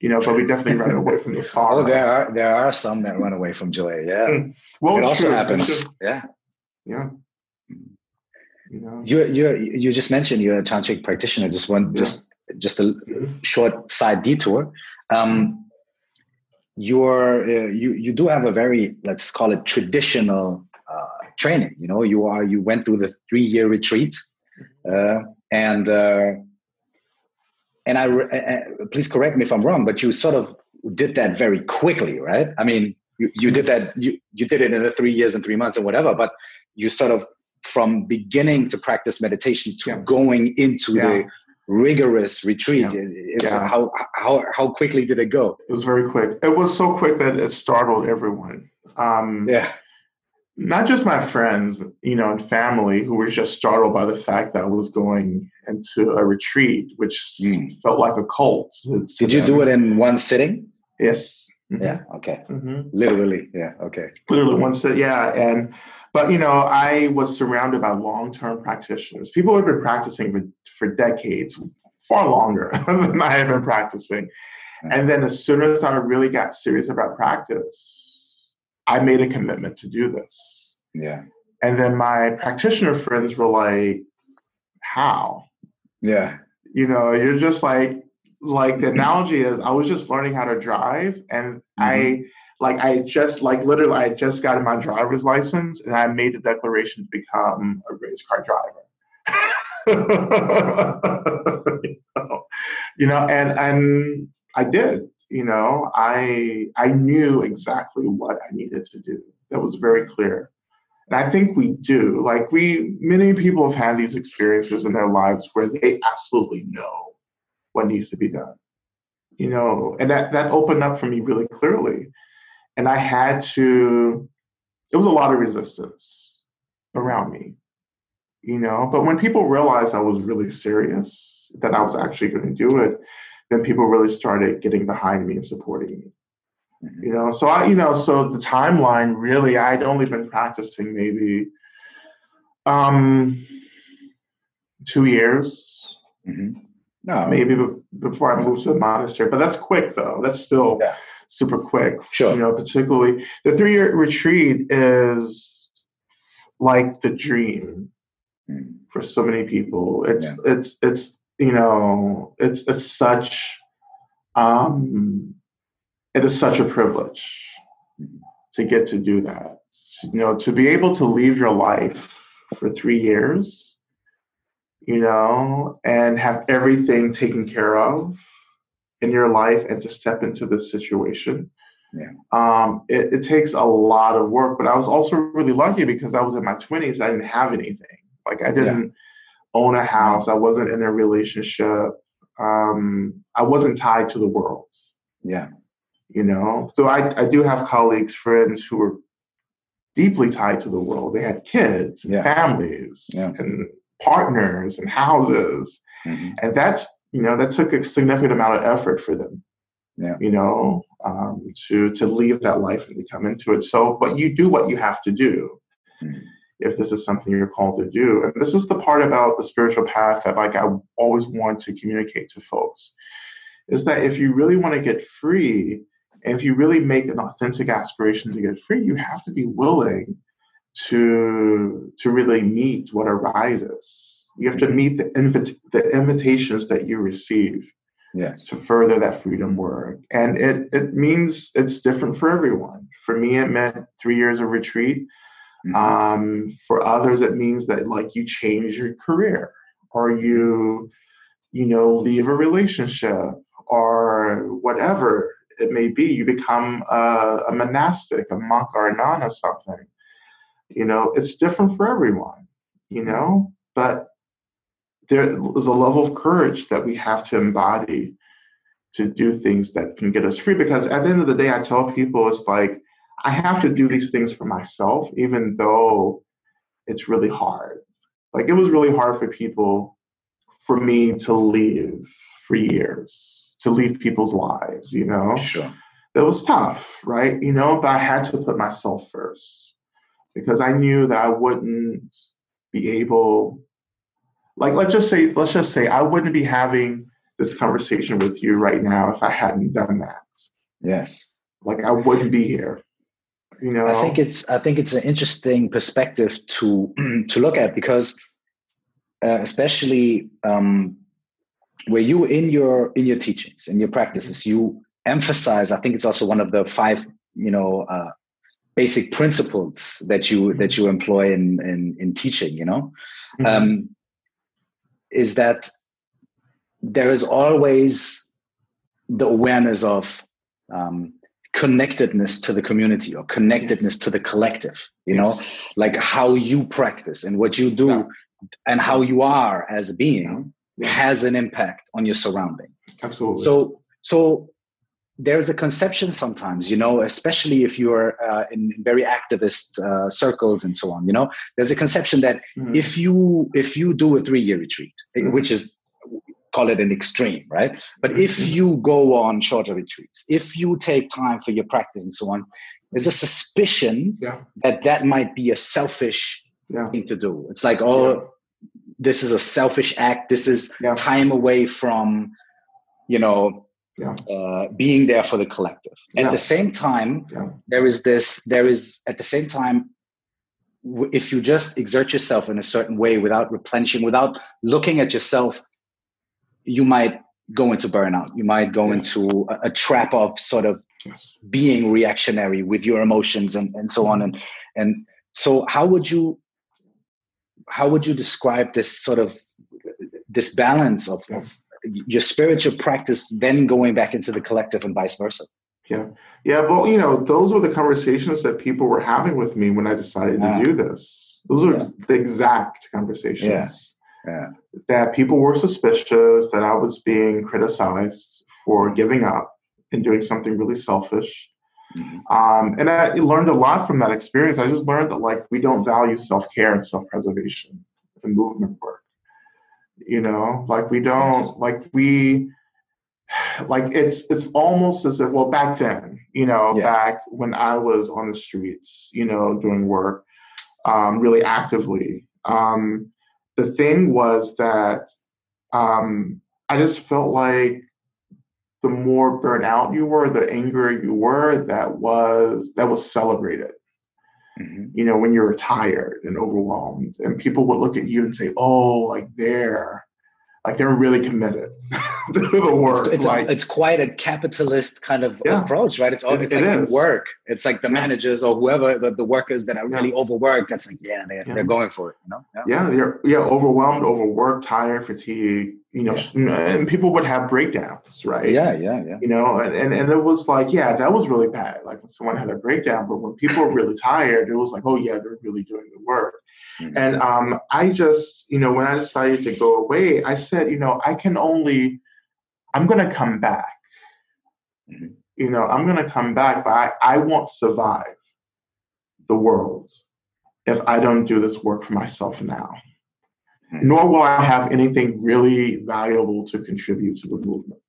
you know, but we definitely run away from the sorrow. Oh, there are there are some that run away from joy. Yeah, Mm. well, it also true, happens. true. Yeah. Yeah. You know. You you you just mentioned you're a tantric practitioner. Just one Yeah. just just a short side detour. Um, you're uh, you you do have a very let's call it traditional uh, training. You know, you are you went through the three year retreat, uh, and uh, and I uh, please correct me if I'm wrong, but you sort of did that very quickly, right? I mean, you, you did that you you did it in the three years and three months and whatever, but you sort of from beginning to practice meditation to Yeah. going into Yeah. the rigorous retreat Yeah. Yeah. how how how quickly did it go It was very quick. It was so quick that it startled everyone. Um, yeah not just my friends, you know, and family who were just startled by the fact that I was going into a retreat, which mm. felt like a cult. Did you do it in one sitting? Yes. Mm-hmm. Yeah. Okay. Mm-hmm. Literally. Yeah. Okay. Literally one sit. Yeah. And, but you know, I was surrounded by long-term practitioners. People who had been practicing for, for decades, far longer than I have been practicing. And then as soon as I really got serious about practice, I made a commitment to do this. Yeah. And then my practitioner friends were like, how? Yeah. You know, you're just like, like the analogy is I was just learning how to drive and mm-hmm. I like I just like literally I just got my driver's license and I made a declaration to become a race car driver. you, know? you know, and and I did you know i i knew exactly what i needed to do that was very clear and i think we do like we many people have had these experiences in their lives where they absolutely know what needs to be done you know and that that opened up for me really clearly and i had to it was a lot of resistance around me you know but when people realized i was really serious that i was actually going to do it then people really started getting behind me and supporting me. Mm-hmm. You know, so I, you know, so the timeline really, I'd only been practicing maybe um two years. Mm-hmm. No, maybe before I move to a monastery, but that's quick though. That's still yeah. super quick. Sure. You know, particularly the three year retreat is like the dream for so many people. It's yeah. it's it's you know, it's it's such um, it is such a privilege to get to do that. You know, to be able to leave your life for three years, you know, and have everything taken care of in your life and to step into this situation. Yeah. Um, it, it, takes a lot of work, but I was also really lucky because I was in my 20s. I didn't have anything. Like I didn't, own a house. I wasn't in a relationship. Um, I wasn't tied to the world. Yeah. You know, so I, I do have colleagues, friends who were deeply tied to the world. They had kids, and yeah. families, yeah. and partners, and houses, mm-hmm. and that's you know that took a significant amount of effort for them. Yeah. You know, um, to to leave that life and to come into it. So, but you do what you have to do. Mm-hmm if this is something you're called to do. And this is the part about the spiritual path that like I always want to communicate to folks is that if you really want to get free, and if you really make an authentic aspiration to get free, you have to be willing to to really meet what arises. You have to meet the invit- the invitations that you receive yes. to further that freedom work. And it it means it's different for everyone. For me, it meant three years of retreat. Mm-hmm. Um, for others, it means that like you change your career or you, you know, leave a relationship or whatever it may be. You become a, a monastic, a monk or a nun or something. You know, it's different for everyone, you know, but there is a level of courage that we have to embody to do things that can get us free. Because at the end of the day, I tell people it's like I have to do these things for myself, even though it's really hard. Like it was really hard for people, for me to leave for years, to leave people's lives, you know? Sure. It was tough, right? You know, but I had to put myself first because I knew that I wouldn't be able, like, let's just say, let's just say I wouldn't be having this conversation with you right now if I hadn't done that. Yes. Like I wouldn't be here you know i think it's i think it's an interesting perspective to to look at because uh, especially um, where you in your in your teachings in your practices you emphasize i think it's also one of the five you know uh, basic principles that you that you employ in in, in teaching you know mm-hmm. um, is that there is always the awareness of um, connectedness to the community or connectedness yes. to the collective you yes. know like how you practice and what you do yeah. and how you are as a being yeah. Yeah. has an impact on your surrounding absolutely so so there's a conception sometimes, you know, especially if you're uh, in very activist uh, circles and so on. You know, there's a conception that mm-hmm. if you if you do a three year retreat, mm-hmm. which is call it an extreme, right? But mm-hmm. if you go on shorter retreats, if you take time for your practice and so on, there's a suspicion yeah. that that might be a selfish yeah. thing to do. It's like, oh, yeah. this is a selfish act. This is time away from, you know, yeah. uh, being there for the collective. Yeah. At the same time, yeah. there is this, there is at the same time, if you just exert yourself in a certain way without replenishing, without looking at yourself, you might go into burnout. You might go yes. into a, a, trap of sort of yes. being reactionary with your emotions and, and so on. And, and so how would you, how would you describe this sort of, this balance of, of your spiritual practice then going back into the collective and vice versa. Yeah. Yeah. Well, you know, those were the conversations that people were having with me when I decided to do this. Those are yeah. the exact conversations. Yeah. Yeah. That people were suspicious that I was being criticized for giving up and doing something really selfish. Mm-hmm. Um, and I learned a lot from that experience. I just learned that like we don't value self care and self preservation in movement work you know like we don't like we like it's it's almost as if well back then you know yeah. back when i was on the streets you know doing work um, really actively um, the thing was that um, i just felt like the more burnt out you were the angrier you were that was that was celebrated Mm-hmm. You know, when you're tired and overwhelmed, and people would look at you and say, "Oh, like they're like they're really committed to the work. It's, it's, like, it's, quite a capitalist kind of yeah. approach, right? It's always it, like work. It's like the managers or whoever the, the workers that are really yeah. overworked. That's like, yeah, they're, yeah. they're going for it. You know? Yeah. yeah, they're yeah overwhelmed, overworked, tired, fatigued. You know, and people would have breakdowns, right? Yeah, yeah, yeah. You know, and, and and it was like, yeah, that was really bad. Like when someone had a breakdown, but when people were really tired, it was like, oh yeah, they're really doing the work. Mm-hmm. And um, I just, you know, when I decided to go away, I said, you know, I can only, I'm going to come back. Mm-hmm. You know, I'm going to come back, but I, I won't survive the world if I don't do this work for myself now. Mm-hmm. Nor will I have anything really valuable to contribute to the movement.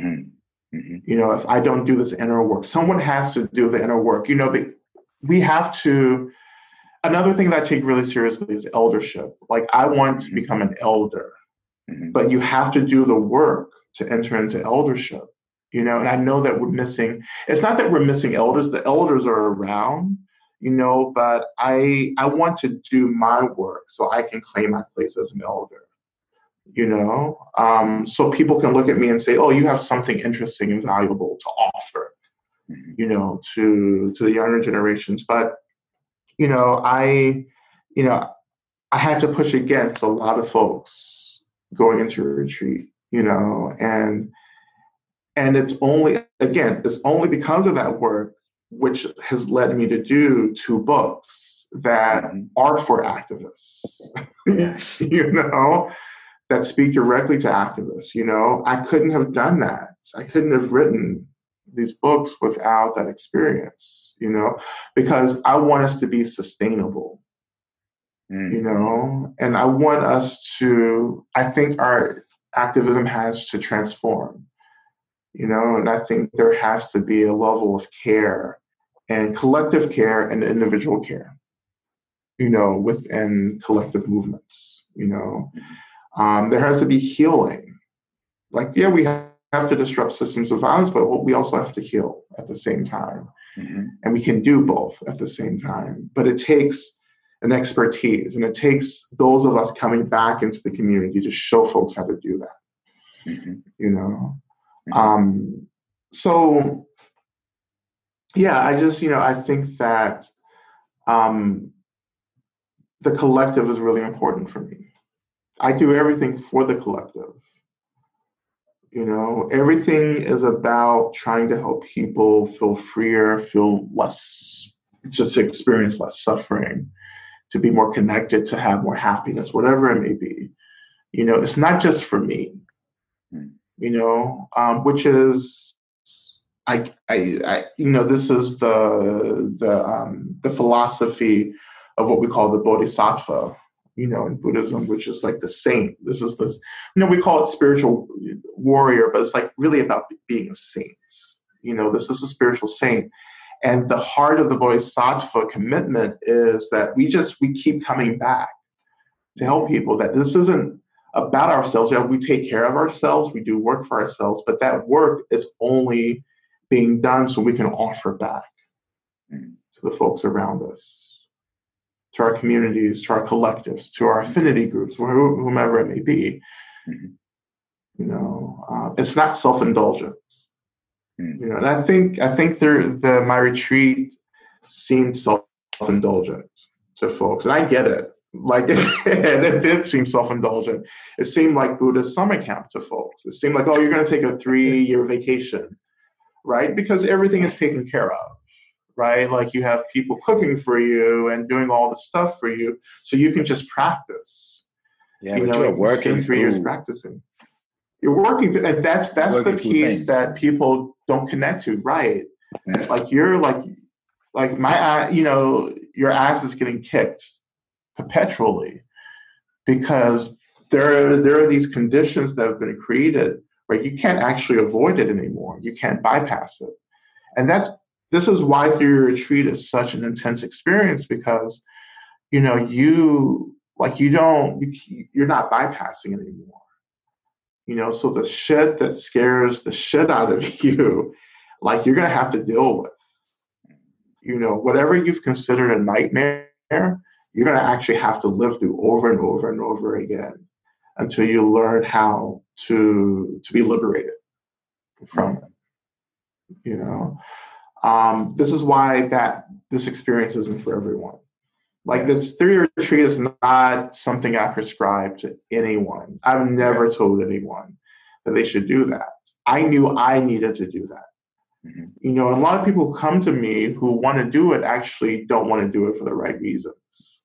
Mm-hmm. You know, if I don't do this inner work, someone has to do the inner work. You know, we have to another thing that I take really seriously is eldership. Like I want to mm-hmm. become an elder, mm-hmm. but you have to do the work to enter into eldership. You know, and I know that we're missing. It's not that we're missing elders. The elders are around, you know, but I I want to do my work so I can claim my place as an elder. You know, um, so people can look at me and say, "Oh, you have something interesting and valuable to offer." Mm-hmm. You know, to to the younger generations, but you know, I, you know, I had to push against a lot of folks going into a retreat, you know, and and it's only again, it's only because of that work which has led me to do two books that mm-hmm. are for activists. Yes. you know, that speak directly to activists. You know, I couldn't have done that. I couldn't have written these books without that experience, you know, because I want us to be sustainable, mm. you know, and I want us to, I think our activism has to transform, you know, and I think there has to be a level of care and collective care and individual care, you know, within collective movements, you know. Um, there has to be healing. Like, yeah, we have have to disrupt systems of violence, but we also have to heal at the same time. Mm-hmm. And we can do both at the same time. But it takes an expertise and it takes those of us coming back into the community to show folks how to do that. Mm-hmm. You know? Um, so, yeah, I just, you know, I think that um, the collective is really important for me. I do everything for the collective you know, everything is about trying to help people feel freer, feel less, just experience less suffering, to be more connected, to have more happiness, whatever it may be. You know, it's not just for me, hmm. You know, um, which is, I, I, I, you know, this is the the um, the philosophy of what we call the bodhisattva, you know, in Buddhism, which is like the saint. This is this, you know, we call it spiritual warrior, but it's like really about being a saint. You know, this is a spiritual saint. And the heart of the bodhisattva commitment is that we just we keep coming back to help people that this isn't about ourselves. Yeah, we take care of ourselves, we do work for ourselves, but that work is only being done so we can offer back to the folks around us, to our communities, to our collectives, to our affinity groups, whomever it may be. Mm-hmm. You know, uh, it's not self-indulgence. Mm. You know, and I think I think there the my retreat seemed self-indulgent to folks, and I get it. Like it did, it did seem self-indulgent. It seemed like Buddha's summer camp to folks. It seemed like, oh, you're going to take a three-year vacation right? Because everything is taken care of, right? Like you have people cooking for you and doing all the stuff for you, so you can just practice. Yeah, you know, you're working three years practicing. You're working, through, and that's that's the piece that people don't connect to, right? Yeah. Like you're like, like my, uh, you know, your ass is getting kicked perpetually because there there are these conditions that have been created right? You can't actually avoid it anymore. You can't bypass it. And that's this is why Theory Retreat is such an intense experience because you know you like you don't you, you're not bypassing it anymore. You know, so the shit that scares the shit out of you, like you're gonna have to deal with. You know, whatever you've considered a nightmare, you're gonna actually have to live through over and over and over again until you learn how to to be liberated from it. You know, um, this is why that this experience isn't for everyone. Like this theory retreat is not something I prescribe to anyone. I've never told anyone that they should do that. I knew I needed to do that. Mm-hmm. You know, a lot of people come to me who want to do it actually don't want to do it for the right reasons.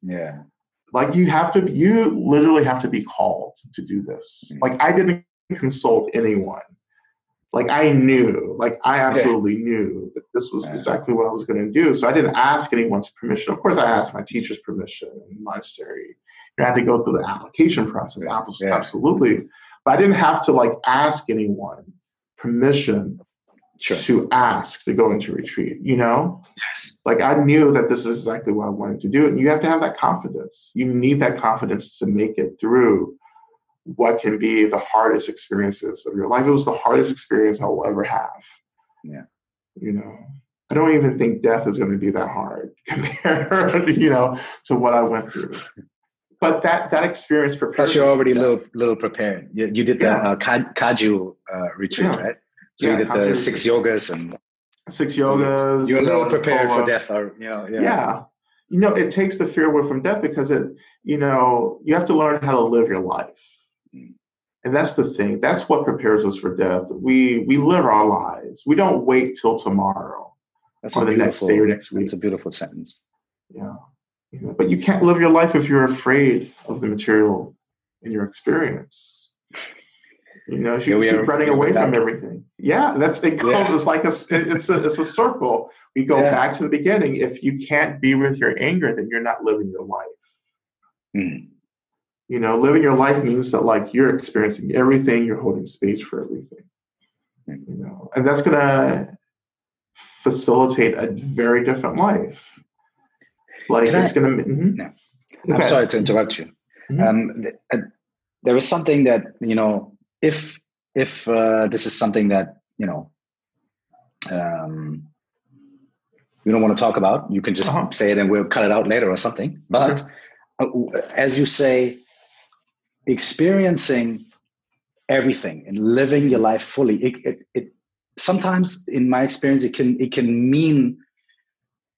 Yeah. Like you have to, you literally have to be called to do this. Mm-hmm. Like I didn't consult anyone. Like I knew, like I absolutely yeah. knew that this was yeah. exactly what I was going to do. So I didn't ask anyone's permission. Of course, I asked my teacher's permission in the monastery. I had to go through the application process, yeah. absolutely. But I didn't have to like ask anyone permission sure. to ask to go into retreat, you know? Yes. Like I knew that this is exactly what I wanted to do. And you have to have that confidence. You need that confidence to make it through what can be the hardest experiences of your life. It was the hardest experience I will ever have. Yeah. You know, I don't even think death is going to be that hard compared, you know, to what I went through. But that that experience prepared. Plus, you're already a little little prepared. You, you did the yeah. uh, Kagyu uh, retreat, yeah. right? So yeah, you did the six yogas and six yogas. You're a little prepared for death, or you know, yeah. yeah. You know, it takes the fear away from death because it, you know, you have to learn how to live your life. And that's the thing. That's what prepares us for death. We we live our lives. We don't wait till tomorrow that's or the next day or next week. It's a beautiful sentence. Yeah. But you can't live your life if you're afraid of the material in your experience. You know, she yeah, keep running away from everything. Yeah, that's it goes. Yeah. It's like a it's a it's a circle. We go yeah. back to the beginning. If you can't be with your anger, then you're not living your life. Mm. You know, living your life means that like you're experiencing everything, you're holding space for everything. Mm. You know, and that's gonna facilitate a very different life. Like Can it's I, gonna. Mm-hmm. No. I'm sorry to interrupt you. Mm-hmm. Um, th- uh, there is something that you know if if uh, this is something that you know um, you don't want to talk about, you can just uh-huh. say it and we'll cut it out later or something. But uh, as you say, experiencing everything and living your life fully, it, it, it sometimes, in my experience, it can it can mean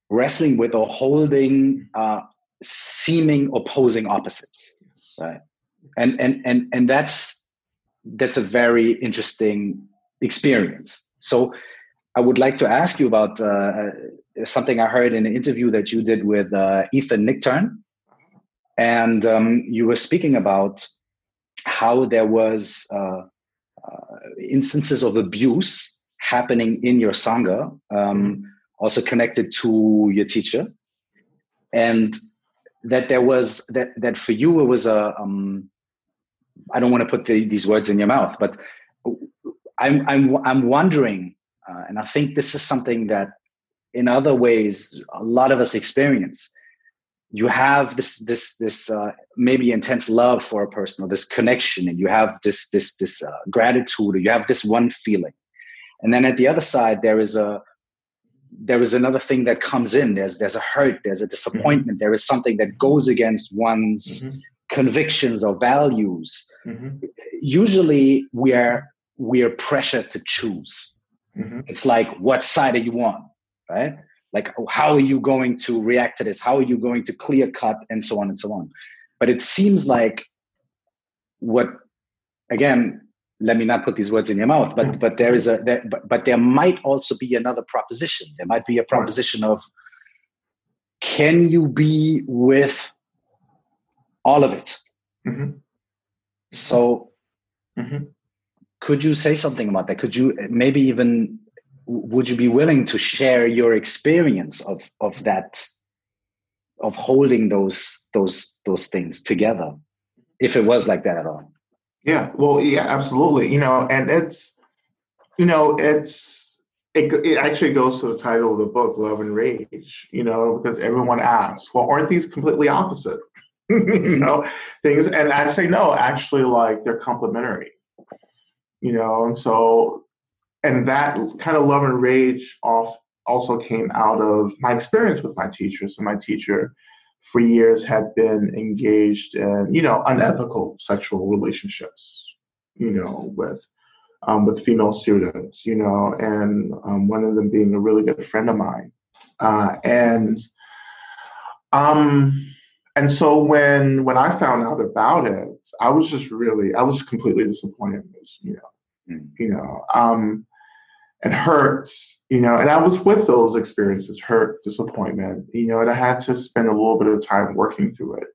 wrestling with or holding uh, seeming opposing opposites, right? And and and and that's that's a very interesting experience. So I would like to ask you about uh, uh, something I heard in an interview that you did with uh, Ethan Nichtern. And um, you were speaking about how there was uh, uh instances of abuse happening in your sangha, um, also connected to your teacher, and that there was that that for you it was a. Um, I don't want to put the, these words in your mouth, but I'm I'm I'm wondering, uh, and I think this is something that in other ways a lot of us experience you have this this this uh, maybe intense love for a person or this connection and you have this this this uh, gratitude or you have this one feeling and then at the other side there is a there is another thing that comes in there's there's a hurt there's a disappointment mm-hmm. there is something that goes against one's mm-hmm. Convictions or values mm-hmm. usually we are we are pressured to choose. Mm-hmm. it's like what side are you on right? Like how are you going to react to this? How are you going to clear cut? And so on and so on. But it seems like what again let me not put these words in your mouth but but there is a there, but, but there might also be another proposition. There might be a proposition of can you be with all of it mm-hmm. so mm-hmm. could you say something about that could you maybe even would you be willing to share your experience of of that of holding those those those things together if it was like that at all yeah well yeah absolutely you know and it's you know it's it, it actually goes to the title of the book love and rage you know because everyone asks well aren't these completely opposite you know things and i say no actually like they're complementary you know and so and that kind of love and rage off also came out of my experience with my teacher. So my teacher for years had been engaged in, you know, unethical sexual relationships, you know, with um, with female students, you know, and um, one of them being a really good friend of mine. Uh, and um, and so when when I found out about it, I was just really I was completely disappointed. You know, mm. you know, um, and hurts, you know, and I was with those experiences, hurt, disappointment, you know, and I had to spend a little bit of time working through it,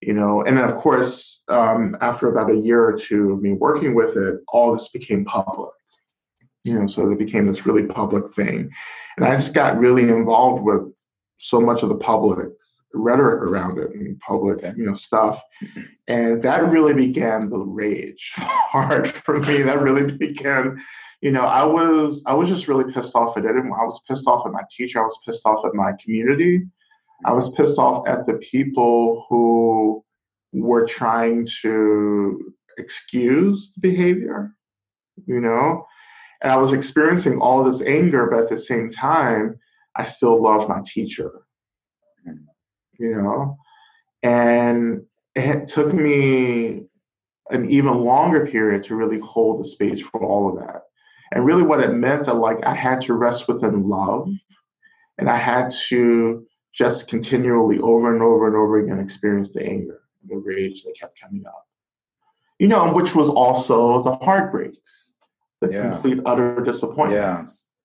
you know, and then of course, um, after about a year or two of me working with it, all this became public, you know, so it became this really public thing. And I just got really involved with so much of the public rhetoric around it and public, and you know, stuff. And that really began the rage hard for me. That really began you know, I was I was just really pissed off at it. I was pissed off at my teacher. I was pissed off at my community. I was pissed off at the people who were trying to excuse the behavior, you know. And I was experiencing all this anger, but at the same time, I still love my teacher, you know. And it took me an even longer period to really hold the space for all of that and really what it meant that like I had to rest within love and I had to just continually over and over and over again experience the anger, the rage that kept coming up. You know, which was also the heartbreak, the yeah. complete utter disappointment. Yeah.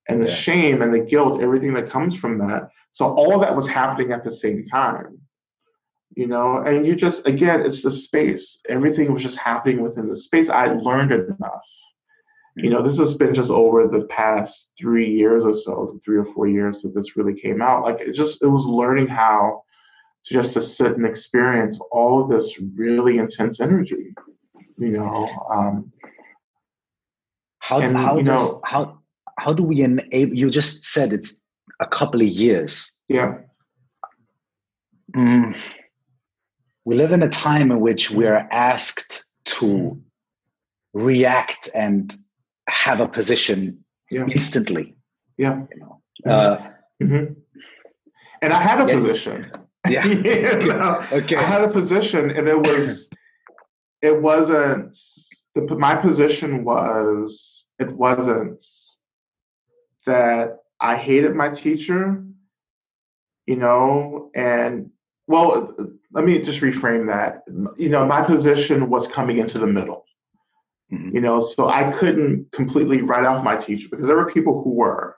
And the yeah. shame and the guilt, everything that comes from that. So all that was happening at the same time. You know, and you just again, it's the space. Everything was just happening within the space. I learned enough you know, this has been just over the past three years or so, three or four years that this really came out. Like it just it was learning how to just to sit and experience all of this really intense energy. You know, um, how and, how you does how how do we enable? You just said it's a couple of years. Yeah. Mm. We live in a time in which we are asked to react and have a position yeah. instantly. Yeah. You know? uh, mm-hmm. And I had a yeah. position. Yeah. you know? Okay. I had a position, and it was, it wasn't. The, my position was it wasn't that I hated my teacher, you know, and well, let me just reframe that. You know, my position was coming into the middle. Mm-hmm. You know, so I couldn't completely write off my teacher because there were people who were.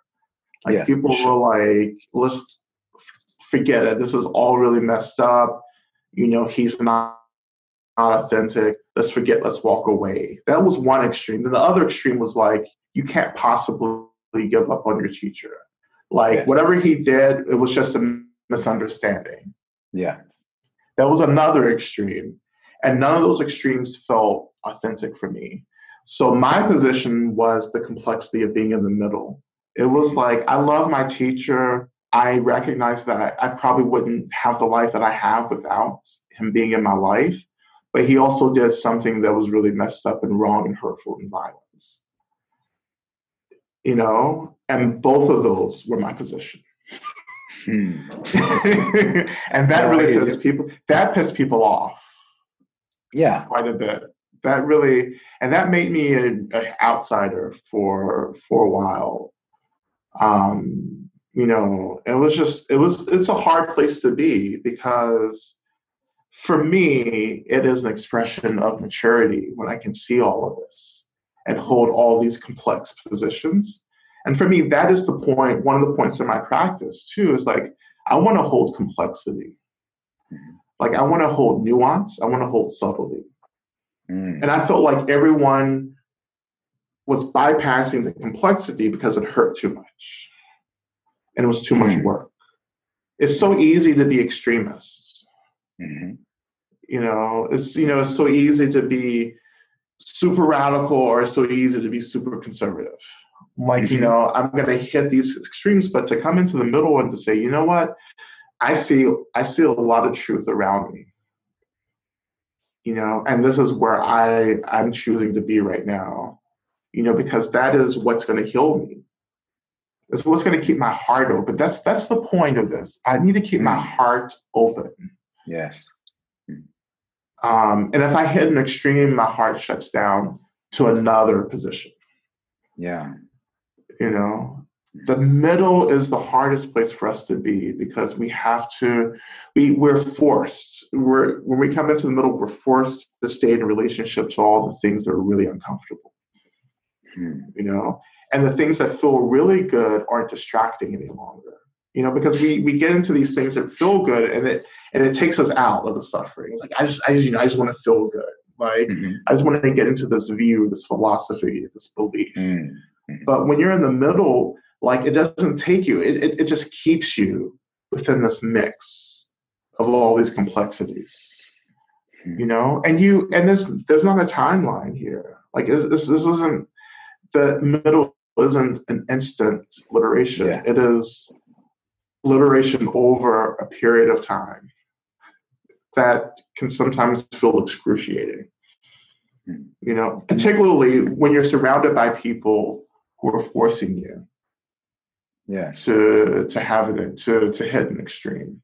Like yeah, people sure. were like, let's forget it. This is all really messed up. You know, he's not not authentic. Let's forget, let's walk away. That was one extreme. Then the other extreme was like, you can't possibly give up on your teacher. Like Yes. whatever he did, it was just a misunderstanding. Yeah. That was another extreme. And none of those extremes felt authentic for me. So my position was the complexity of being in the middle. It was like, I love my teacher. I recognize that I probably wouldn't have the life that I have without him being in my life. But he also did something that was really messed up and wrong and hurtful and violence. You know, and both of those were my position. Hmm. and that really pissed people that pissed people off Yeah. quite a bit. That really and that made me an outsider for for a while. Um, you know, it was just it was it's a hard place to be because for me it is an expression of maturity when I can see all of this and hold all these complex positions. And for me, that is the point, one of the points in my practice too, is like I want to hold complexity. Like I want to hold nuance, I want to hold subtlety. Hmm. And I felt like everyone was bypassing the complexity because it hurt too much. And it was too much Mm. work. It's so easy to be extremists. Mhm. You know, it's you know, it's so easy to be super radical or so easy to be super conservative. Like, you Mhm. know, I'm gonna hit these extremes, but to come into the middle and to say, you know what, I see I see a lot of truth around me. You know, and this is where I I'm choosing to be right now. You know, because that is what's gonna heal me. That's what's gonna keep my heart open. That's that's the point of this. I need to keep my Mm. heart open. Yes. Um, and if I hit an extreme, my heart shuts down to another position. Yeah. You know, the middle is the hardest place for us to be because we have to. We we're forced. We're when we come into the middle, we're forced to stay in relationship to all the things that are really uncomfortable. Hmm. You know, and the things that feel really good aren't distracting any longer. You know, because we we get into these things that feel good, and it and it takes us out of the suffering. It's like I just I just you know I just want to feel good. Like Mhm. I just want to get into this view, this philosophy, this belief. Hmm. But when you're in the middle, like it doesn't take you, it, it, it just keeps you within this mix of all these complexities. Hmm. You know, and you and this there's not a timeline here. Like this, this, this isn't the middle isn't an instant literation. Yeah. It is literation over a period of time that can sometimes feel excruciating. You know, particularly when you're surrounded by people who are forcing you yeah. to to have it to to hit an extreme.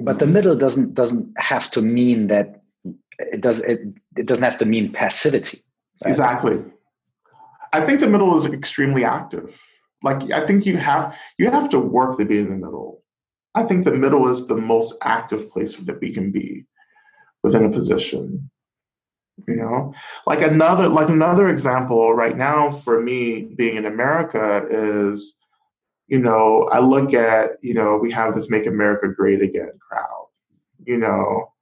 But the middle doesn't doesn't have to mean that it does it, it doesn't have to mean passivity. right? Exactly. I think the middle is extremely active. Like I think you have you have to work to be in the middle. I think the middle is the most active place that we can be within a position. You know, like another like another example right now for me being in America is, you know, I look at you know we have this "Make America Great Again" crowd. You know,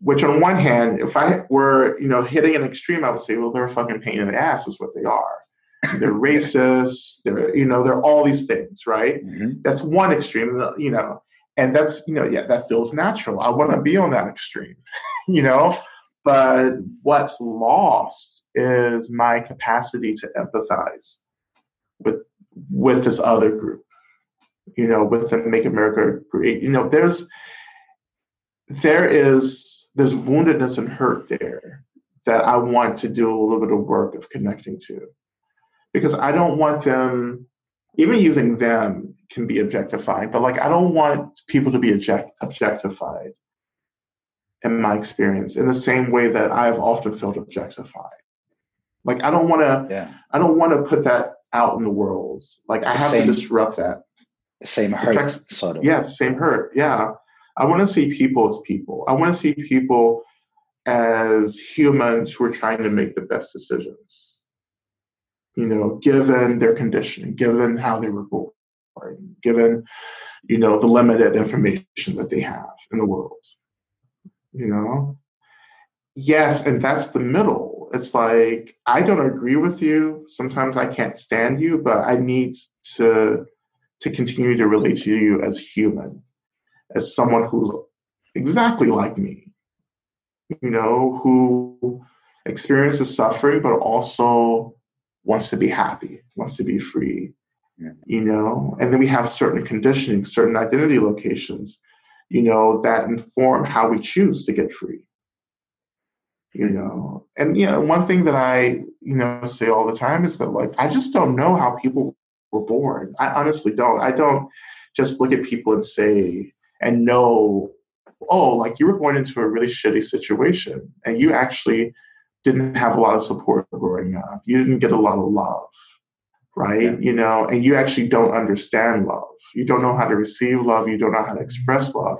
which on one hand, if I were, you know, hitting an extreme, I would say, well, they're a fucking pain in the ass, is what they are. They're racist. They're, you know, they're all these things, right? Mhm. That's one extreme, you know, and that's, you know, yeah, that feels natural. I want to be on that extreme, you know, but what's lost is my capacity to empathize with with this other group, you know, with the Make America Great. You know, there's there is there's woundedness and hurt there that I want to do a little bit of work of connecting to. Because I don't want them, even using them can be objectifying, but like I don't want people to be object, objectified in my experience in the same way that I've often felt objectified. Like I don't want to Yeah. I don't want to put that out in the world. Like I The have same- to disrupt that. Same hurt, Protect- sort of. Yeah, same hurt. Yeah. I want to see people as people. I want to see people as humans who are trying to make the best decisions. You know, given their conditioning, given how they were born, given, you know, the limited information that they have in the world. You know? Yes, and that's the middle. it's like I don't agree with you. Sometimes I can't stand you, but I need to to continue to relate to you as human, as someone who's exactly like me. You know, who experiences suffering, but also wants to be happy, wants to be free. You know, and then we have certain conditioning, certain identity locations, you know, that inform how we choose to get free you know? And you know one thing that i you know say all the time is that like i just don't know how people were born. I honestly don't. I don't just look at people and say and know oh like you were born into a really shitty situation and you actually didn't have a lot of support growing up you didn't get a lot of love right yeah. you know and you actually don't understand love you don't know how to receive love you don't know how to mm-hmm. express love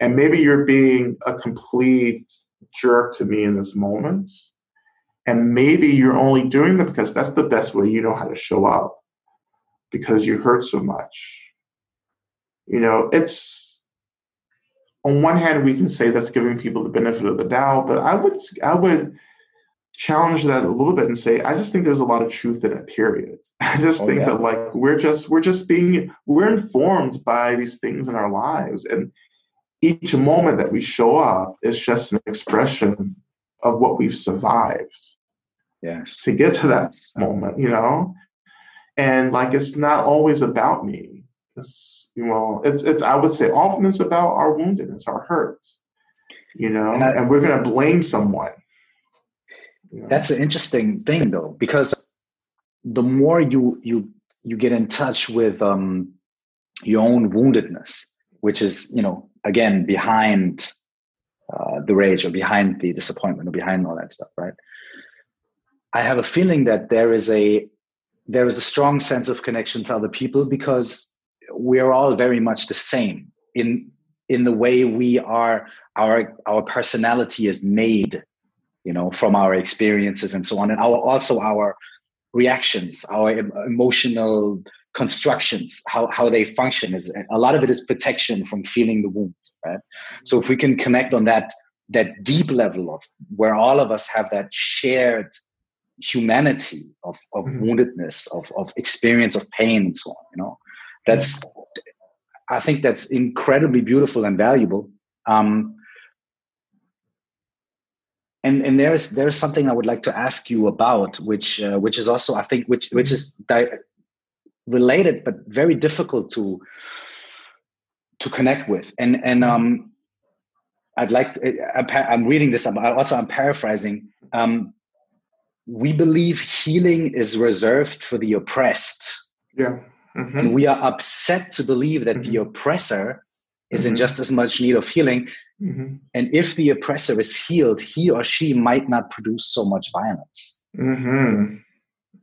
and maybe you're being a complete jerk to me in this moment. And maybe you're only doing that because that's the best way you know how to show up because you hurt so much. You know, it's on one hand we can say that's giving people the benefit of the doubt, but I would I would challenge that a little bit and say I just think there's a lot of truth in it. Period. I just oh, think yeah. that like we're just we're just being we're informed by these things in our lives, and each moment that we show up is just an expression of what we've survived. Yes. To get to that moment, you know? And like it's not always about me. It's you know, it's it's I would say often it's about our woundedness, our hurts. You know, and, I, and we're gonna blame someone. That's an interesting thing though, because the more you you you get in touch with um your own woundedness, which is, you know, again behind uh, the rage or behind the disappointment or behind all that stuff right? I have a feeling that there is a there is a strong sense of connection to other people because we're all very much the same in in the way we are our our personality is made you know from our experiences and so on and our also our reactions our emotional constructions, how, how they function is a lot of it is protection from feeling the wound, right? So if we can connect on that that deep level of where all of us have that shared humanity of, of mm-hmm. woundedness, of, of experience of pain and so on, you know, that's I think that's incredibly beautiful and valuable. Um, and and there's there's something I would like to ask you about, which uh, which is also I think which which is di- related but very difficult to to connect with and and mm-hmm. um i'd like to, i'm reading this also i'm paraphrasing um we believe healing is reserved for the oppressed yeah mm-hmm. and we are upset to believe that mm-hmm. the oppressor is mm-hmm. in just as much need of healing mm-hmm. and if the oppressor is healed he or she might not produce so much violence mm-hmm.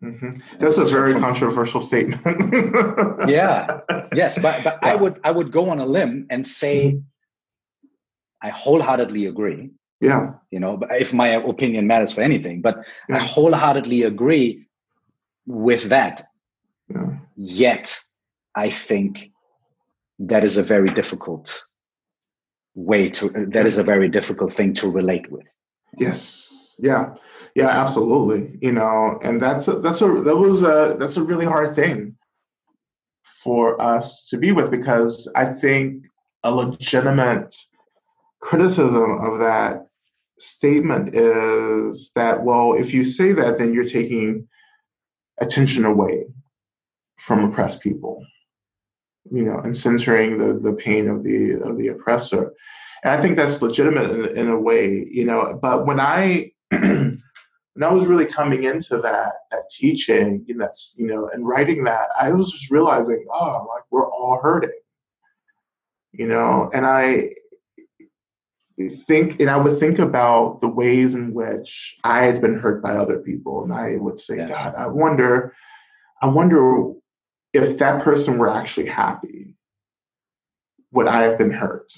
Mm-hmm. That's a very from, controversial statement. yeah. Yes, but but yeah. I would I would go on a limb and say mm-hmm. I wholeheartedly agree. Yeah. You know, if my opinion matters for anything, but yeah. I wholeheartedly agree with that. Yeah. Yet, I think that is a very difficult way to that is a very difficult thing to relate with. Yes. Yeah. Yeah, absolutely. You know, and that's a, that's a that was a that's a really hard thing for us to be with because I think a legitimate criticism of that statement is that well, if you say that, then you're taking attention away from oppressed people, you know, and centering the the pain of the of the oppressor. And I think that's legitimate in, in a way, you know. But when I when I was really coming into that that teaching and that's you know and writing that, I was just realizing, oh, like we're all hurting, you know, and I think and I would think about the ways in which I had been hurt by other people, and I would say, yes. God, I wonder, I wonder if that person were actually happy, would I have been hurt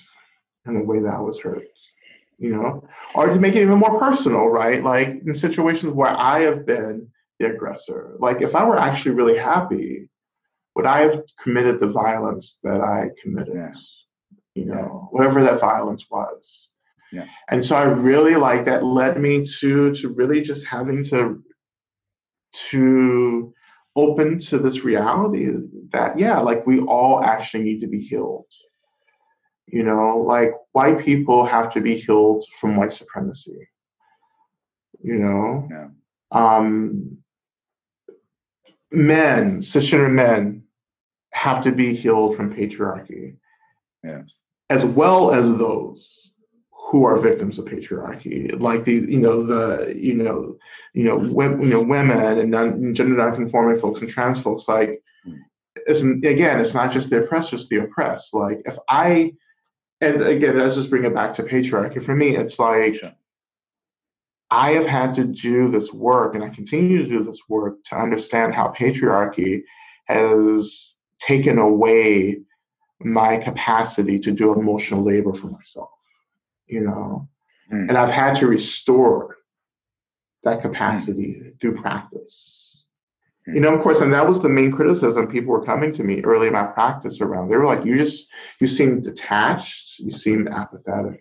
in the way that I was hurt? you know, or to make it even more personal, right? Like in situations where I have been the aggressor, like if I were actually really happy, would I have committed the violence that I committed? Yeah. You know, whatever that violence was. Yeah. And so I really like that led me to to really just having to to open to this reality that yeah, like we all actually need to be healed. You know, like white people have to be healed from white supremacy. You know, Yeah. um, men, cisgender men, have to be healed from patriarchy, Yes. as well as those who are victims of patriarchy, like the you know the you know you know women, you know women and non, gender nonconforming folks and trans folks. Like, it's again, it's not just the oppressed, it's the oppressed. Like, if I and again, let's just bring it back to patriarchy. For me, it's like Sure. I have had to do this work, and I continue to do this work to understand how patriarchy has taken away my capacity to do emotional labor for myself. You know, Mm. and I've had to restore that capacity through practice. You know, of course, and that was the main criticism people were coming to me early in my practice around. They were like, "You just, you seem detached. You seem apathetic."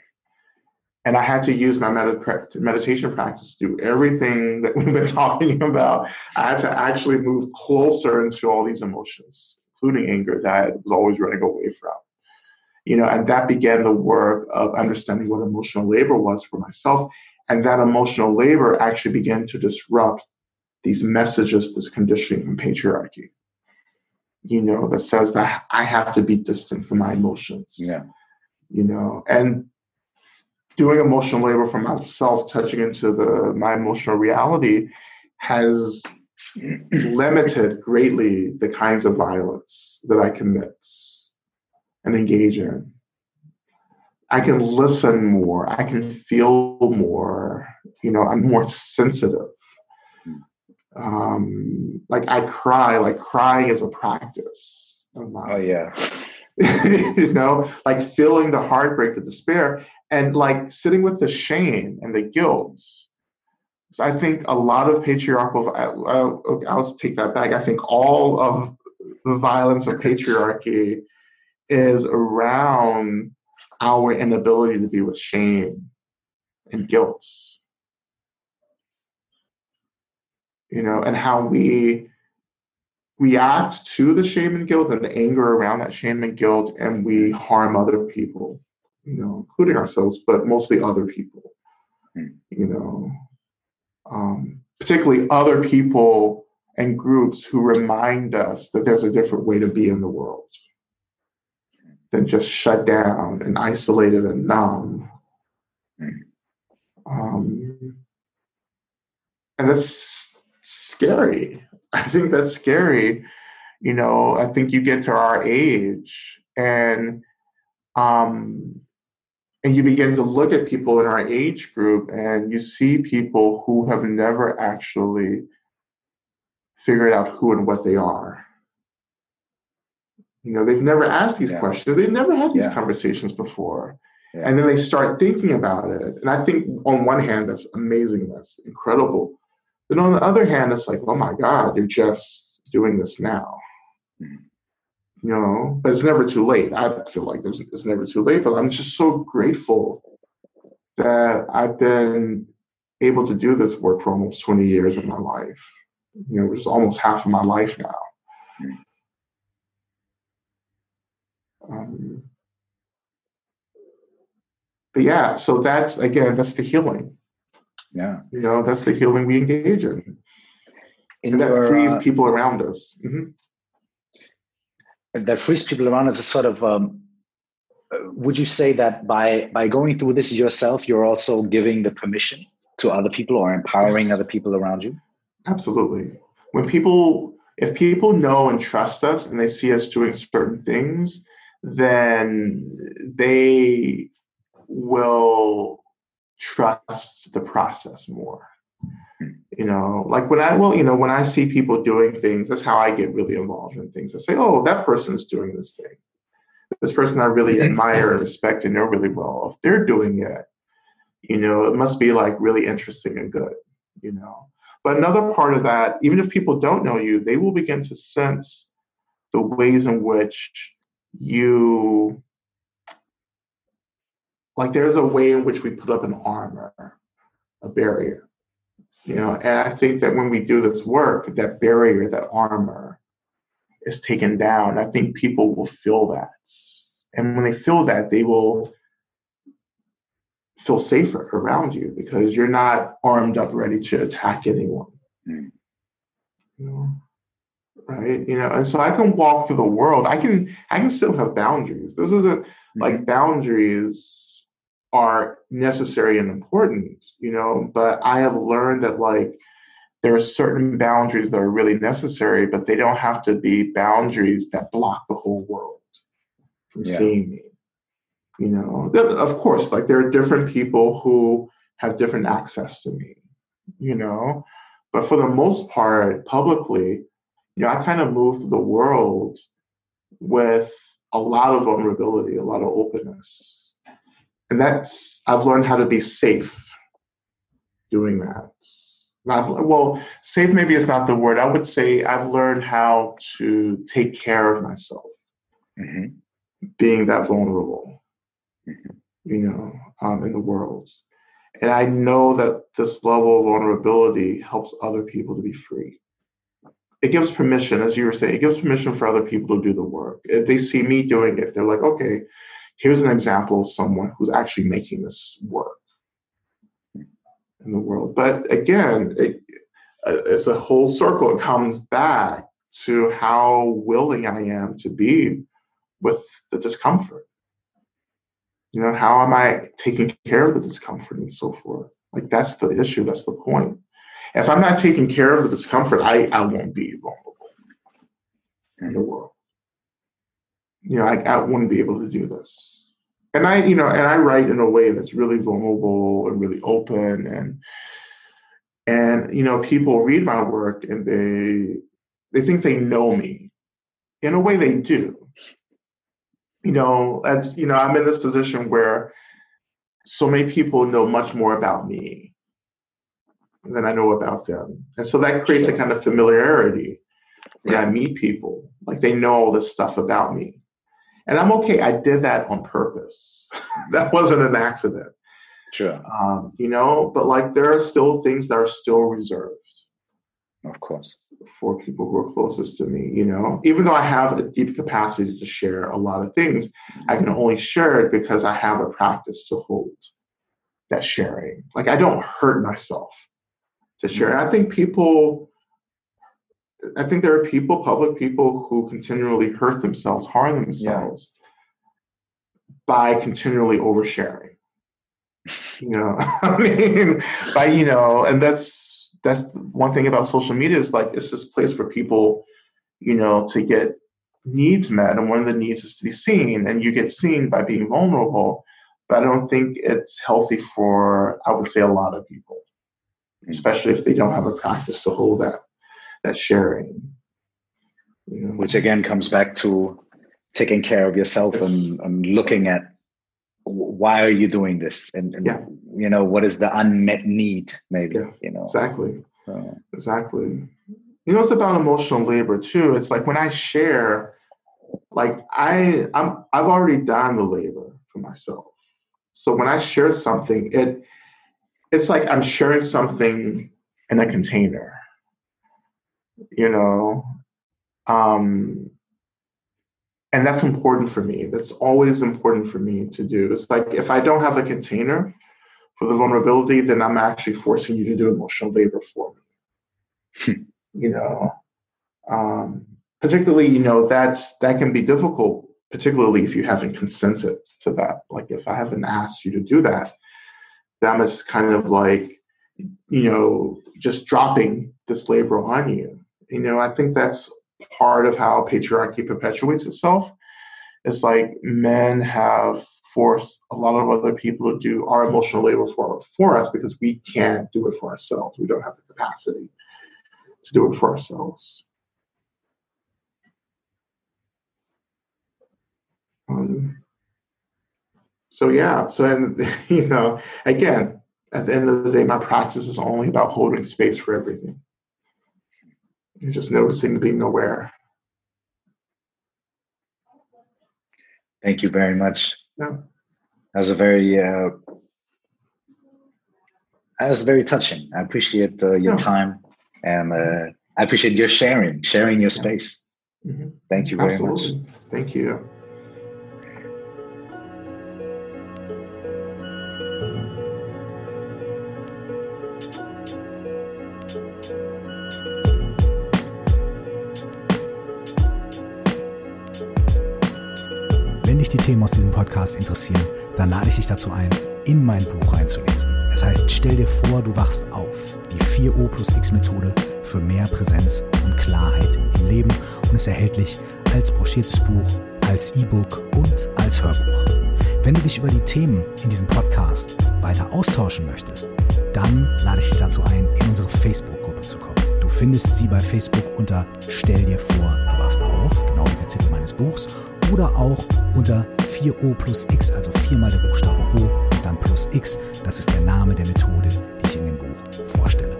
And I had to use my med- meditation practice to do everything that we've been talking about. I had to actually move closer into all these emotions, including anger that I was always running away from. You know, and that began the work of understanding what emotional labor was for myself. And that emotional labor actually began to disrupt these messages, this conditioning from patriarchy. You know, that says that I have to be distant from my emotions Yeah. you know and doing emotional labor for myself touching into the my emotional reality has limited greatly the kinds of violence that i commit and engage in i can listen more i can feel more you know i'm more sensitive um like i cry like crying is a practice Oh yeah. you know, like feeling the heartbreak, the despair, and like sitting with the shame and the guilt. So I think a lot of patriarchal, I, I, I'll take that back. I think all of the violence of patriarchy is around our inability to be with shame and guilt. You know, and how we react to the shame and guilt and the anger around that shame and guilt, and we harm other people, you know, including ourselves, but mostly other people, Hmm. you know, um, particularly other people and groups who remind us that there's a different way to be in the world than just shut down and isolated and numb. Um, and that's scary. I think that's scary. You know, I think you get to our age and um and you begin to look at people in our age group and you see people who have never actually figured out who and what they are. You know, they've never asked these Yeah. questions. They've never had these Yeah. conversations before. Yeah. And then they start thinking about it. And I think on one hand, that's amazing. That's incredible. But on the other hand, it's like, oh my God, you're just doing this now. Mhm. You know, but it's never too late. I feel like there's, it's never too late, but I'm just so grateful that I've been able to do this work for almost 20 years of my life, you know, which is almost half of my life now. Mhm. Um, but yeah, so that's again, that's the healing. Yeah. You know, that's the healing we engage in. In and that your, frees uh, people around us. Mhm. that frees people around us is sort of um, would you say that by by going through this yourself you're also giving the permission to other people or empowering Yes. other people around you Absolutely. When people, if people know and trust us and they see us doing certain things, then they will trust the process more. You know, like when I, well, you know, when I see people doing things, that's how I get really involved in things. I say, oh, that person's doing this thing. This person I really Mhm. admire and respect and know really well. If they're doing it, you know, it must be like really interesting and good, you know. But another part of that, even if people don't know you, they will begin to sense the ways in which you like there's a way in which we put up an armor, a barrier. You know, and I think that when we do this work, that barrier, that armor is taken down. I think people will feel that. And when they feel that, they will feel safer around you because you're not armed up ready to attack anyone. Mm. You know? Right? You know, and so I can walk through the world. I can I can still have boundaries. This isn't mm-hmm. like boundaries are necessary and important, you know, but I have learned that like there are certain boundaries that are really necessary, but they don't have to be boundaries that block the whole world from yeah. seeing me you know of course like there are different people who have different access to me you know but for the most part publicly you know i kind of move through the world with a lot of vulnerability a lot of openness and that's i've learned how to be safe doing that not, well safe maybe is not the word i would say i've learned how to take care of myself mm-hmm. being that vulnerable you know, um, in the world. And I know that this level of vulnerability helps other people to be free. It gives permission, as you were saying, it gives permission for other people to do the work. If they see me doing it, they're like, okay, here's an example of someone who's actually making this work in the world. But again, it, uh, it's a whole circle. It comes back to how willing I am to be with the discomfort you know, how am I taking care of the discomfort and so forth? Like that's the issue. That's the point. If I'm not taking care of the discomfort, I, I won't be vulnerable in the world. You know, I, I wouldn't be able to do this. And I, you know, and I write in a way that's really vulnerable and really open and and you know, people read my work and they they think they know me. In a way they do you know, that's you know, I'm in this position where so many people know much more about me than I know about them. And so that creates a kind of familiarity when I meet people. Like they know all this stuff about me. And I'm okay. I did that on purpose. that wasn't an accident. Sure. Um, you know, but like there are still things that are still reserved. Of course for people who are closest to me you know even though i have a deep capacity to share a lot of things i can only share it because i have a practice to hold that sharing like i don't hurt myself to share and i think people i think there are people public people who continually hurt themselves harm themselves yeah. by continually oversharing you know i mean by you know and that's that's one thing about social media is like it's this place for people, you know, to get needs met, and one of the needs is to be seen, and you get seen by being vulnerable. But I don't think it's healthy for I would say a lot of people, especially if they don't have a practice to hold that that sharing. You know? Which again comes back to taking care of yourself yes. and, and looking at why are you doing this and, and yeah. you know what is the unmet need maybe yeah, you know exactly uh, exactly you know it's about emotional labor too it's like when i share like i i'm i've already done the labor for myself so when i share something it it's like i'm sharing something in a container you know um and that's important for me. That's always important for me to do. It's like if I don't have a container for the vulnerability, then I'm actually forcing you to do emotional labor for me. Hmm. you know, um, particularly, you know, that's that can be difficult, particularly if you haven't consented to that. Like if I haven't asked you to do that, that is kind of like, you know, just dropping this labor on you. You know, I think that's part of how patriarchy perpetuates itself. It's like men have forced a lot of other people to do our emotional labor for, for us because we can't do it for ourselves. We don't have the capacity to do it for ourselves. Um, so yeah, so and you know, again, at the end of the day, my practice is only about holding space for everything. You're just noticing being aware. Thank you very much. Yeah. That was a very uh, that was very touching. I appreciate uh, your time and uh, I appreciate your sharing, sharing your space. Mm-hmm. Thank you very Absolutely. much. Thank you. Podcast interessieren, dann lade ich dich dazu ein, in mein Buch reinzulesen. Es heißt, stell dir vor, du wachst auf. Die 4O plus X Methode für mehr Präsenz und Klarheit im Leben und ist erhältlich als broschiertes Buch, als E-Book und als Hörbuch. Wenn du dich über die Themen in diesem Podcast weiter austauschen möchtest, dann lade ich dich dazu ein, in unsere Facebook-Gruppe zu kommen. Du findest sie bei Facebook unter Stell dir vor, du wachst auf, genau wie der Titel meines Buchs, oder auch unter 4O plus X, also viermal der Buchstabe O, dann plus X. Das ist der Name der Methode, die ich in dem Buch vorstelle.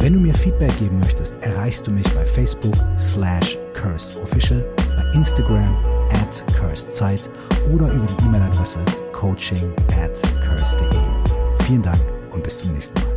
Wenn du mir Feedback geben möchtest, erreichst du mich bei Facebook slash cursedofficial, bei Instagram at cursedzeit oder über die E-Mail-Adresse coaching at curse.de. Vielen Dank und bis zum nächsten Mal.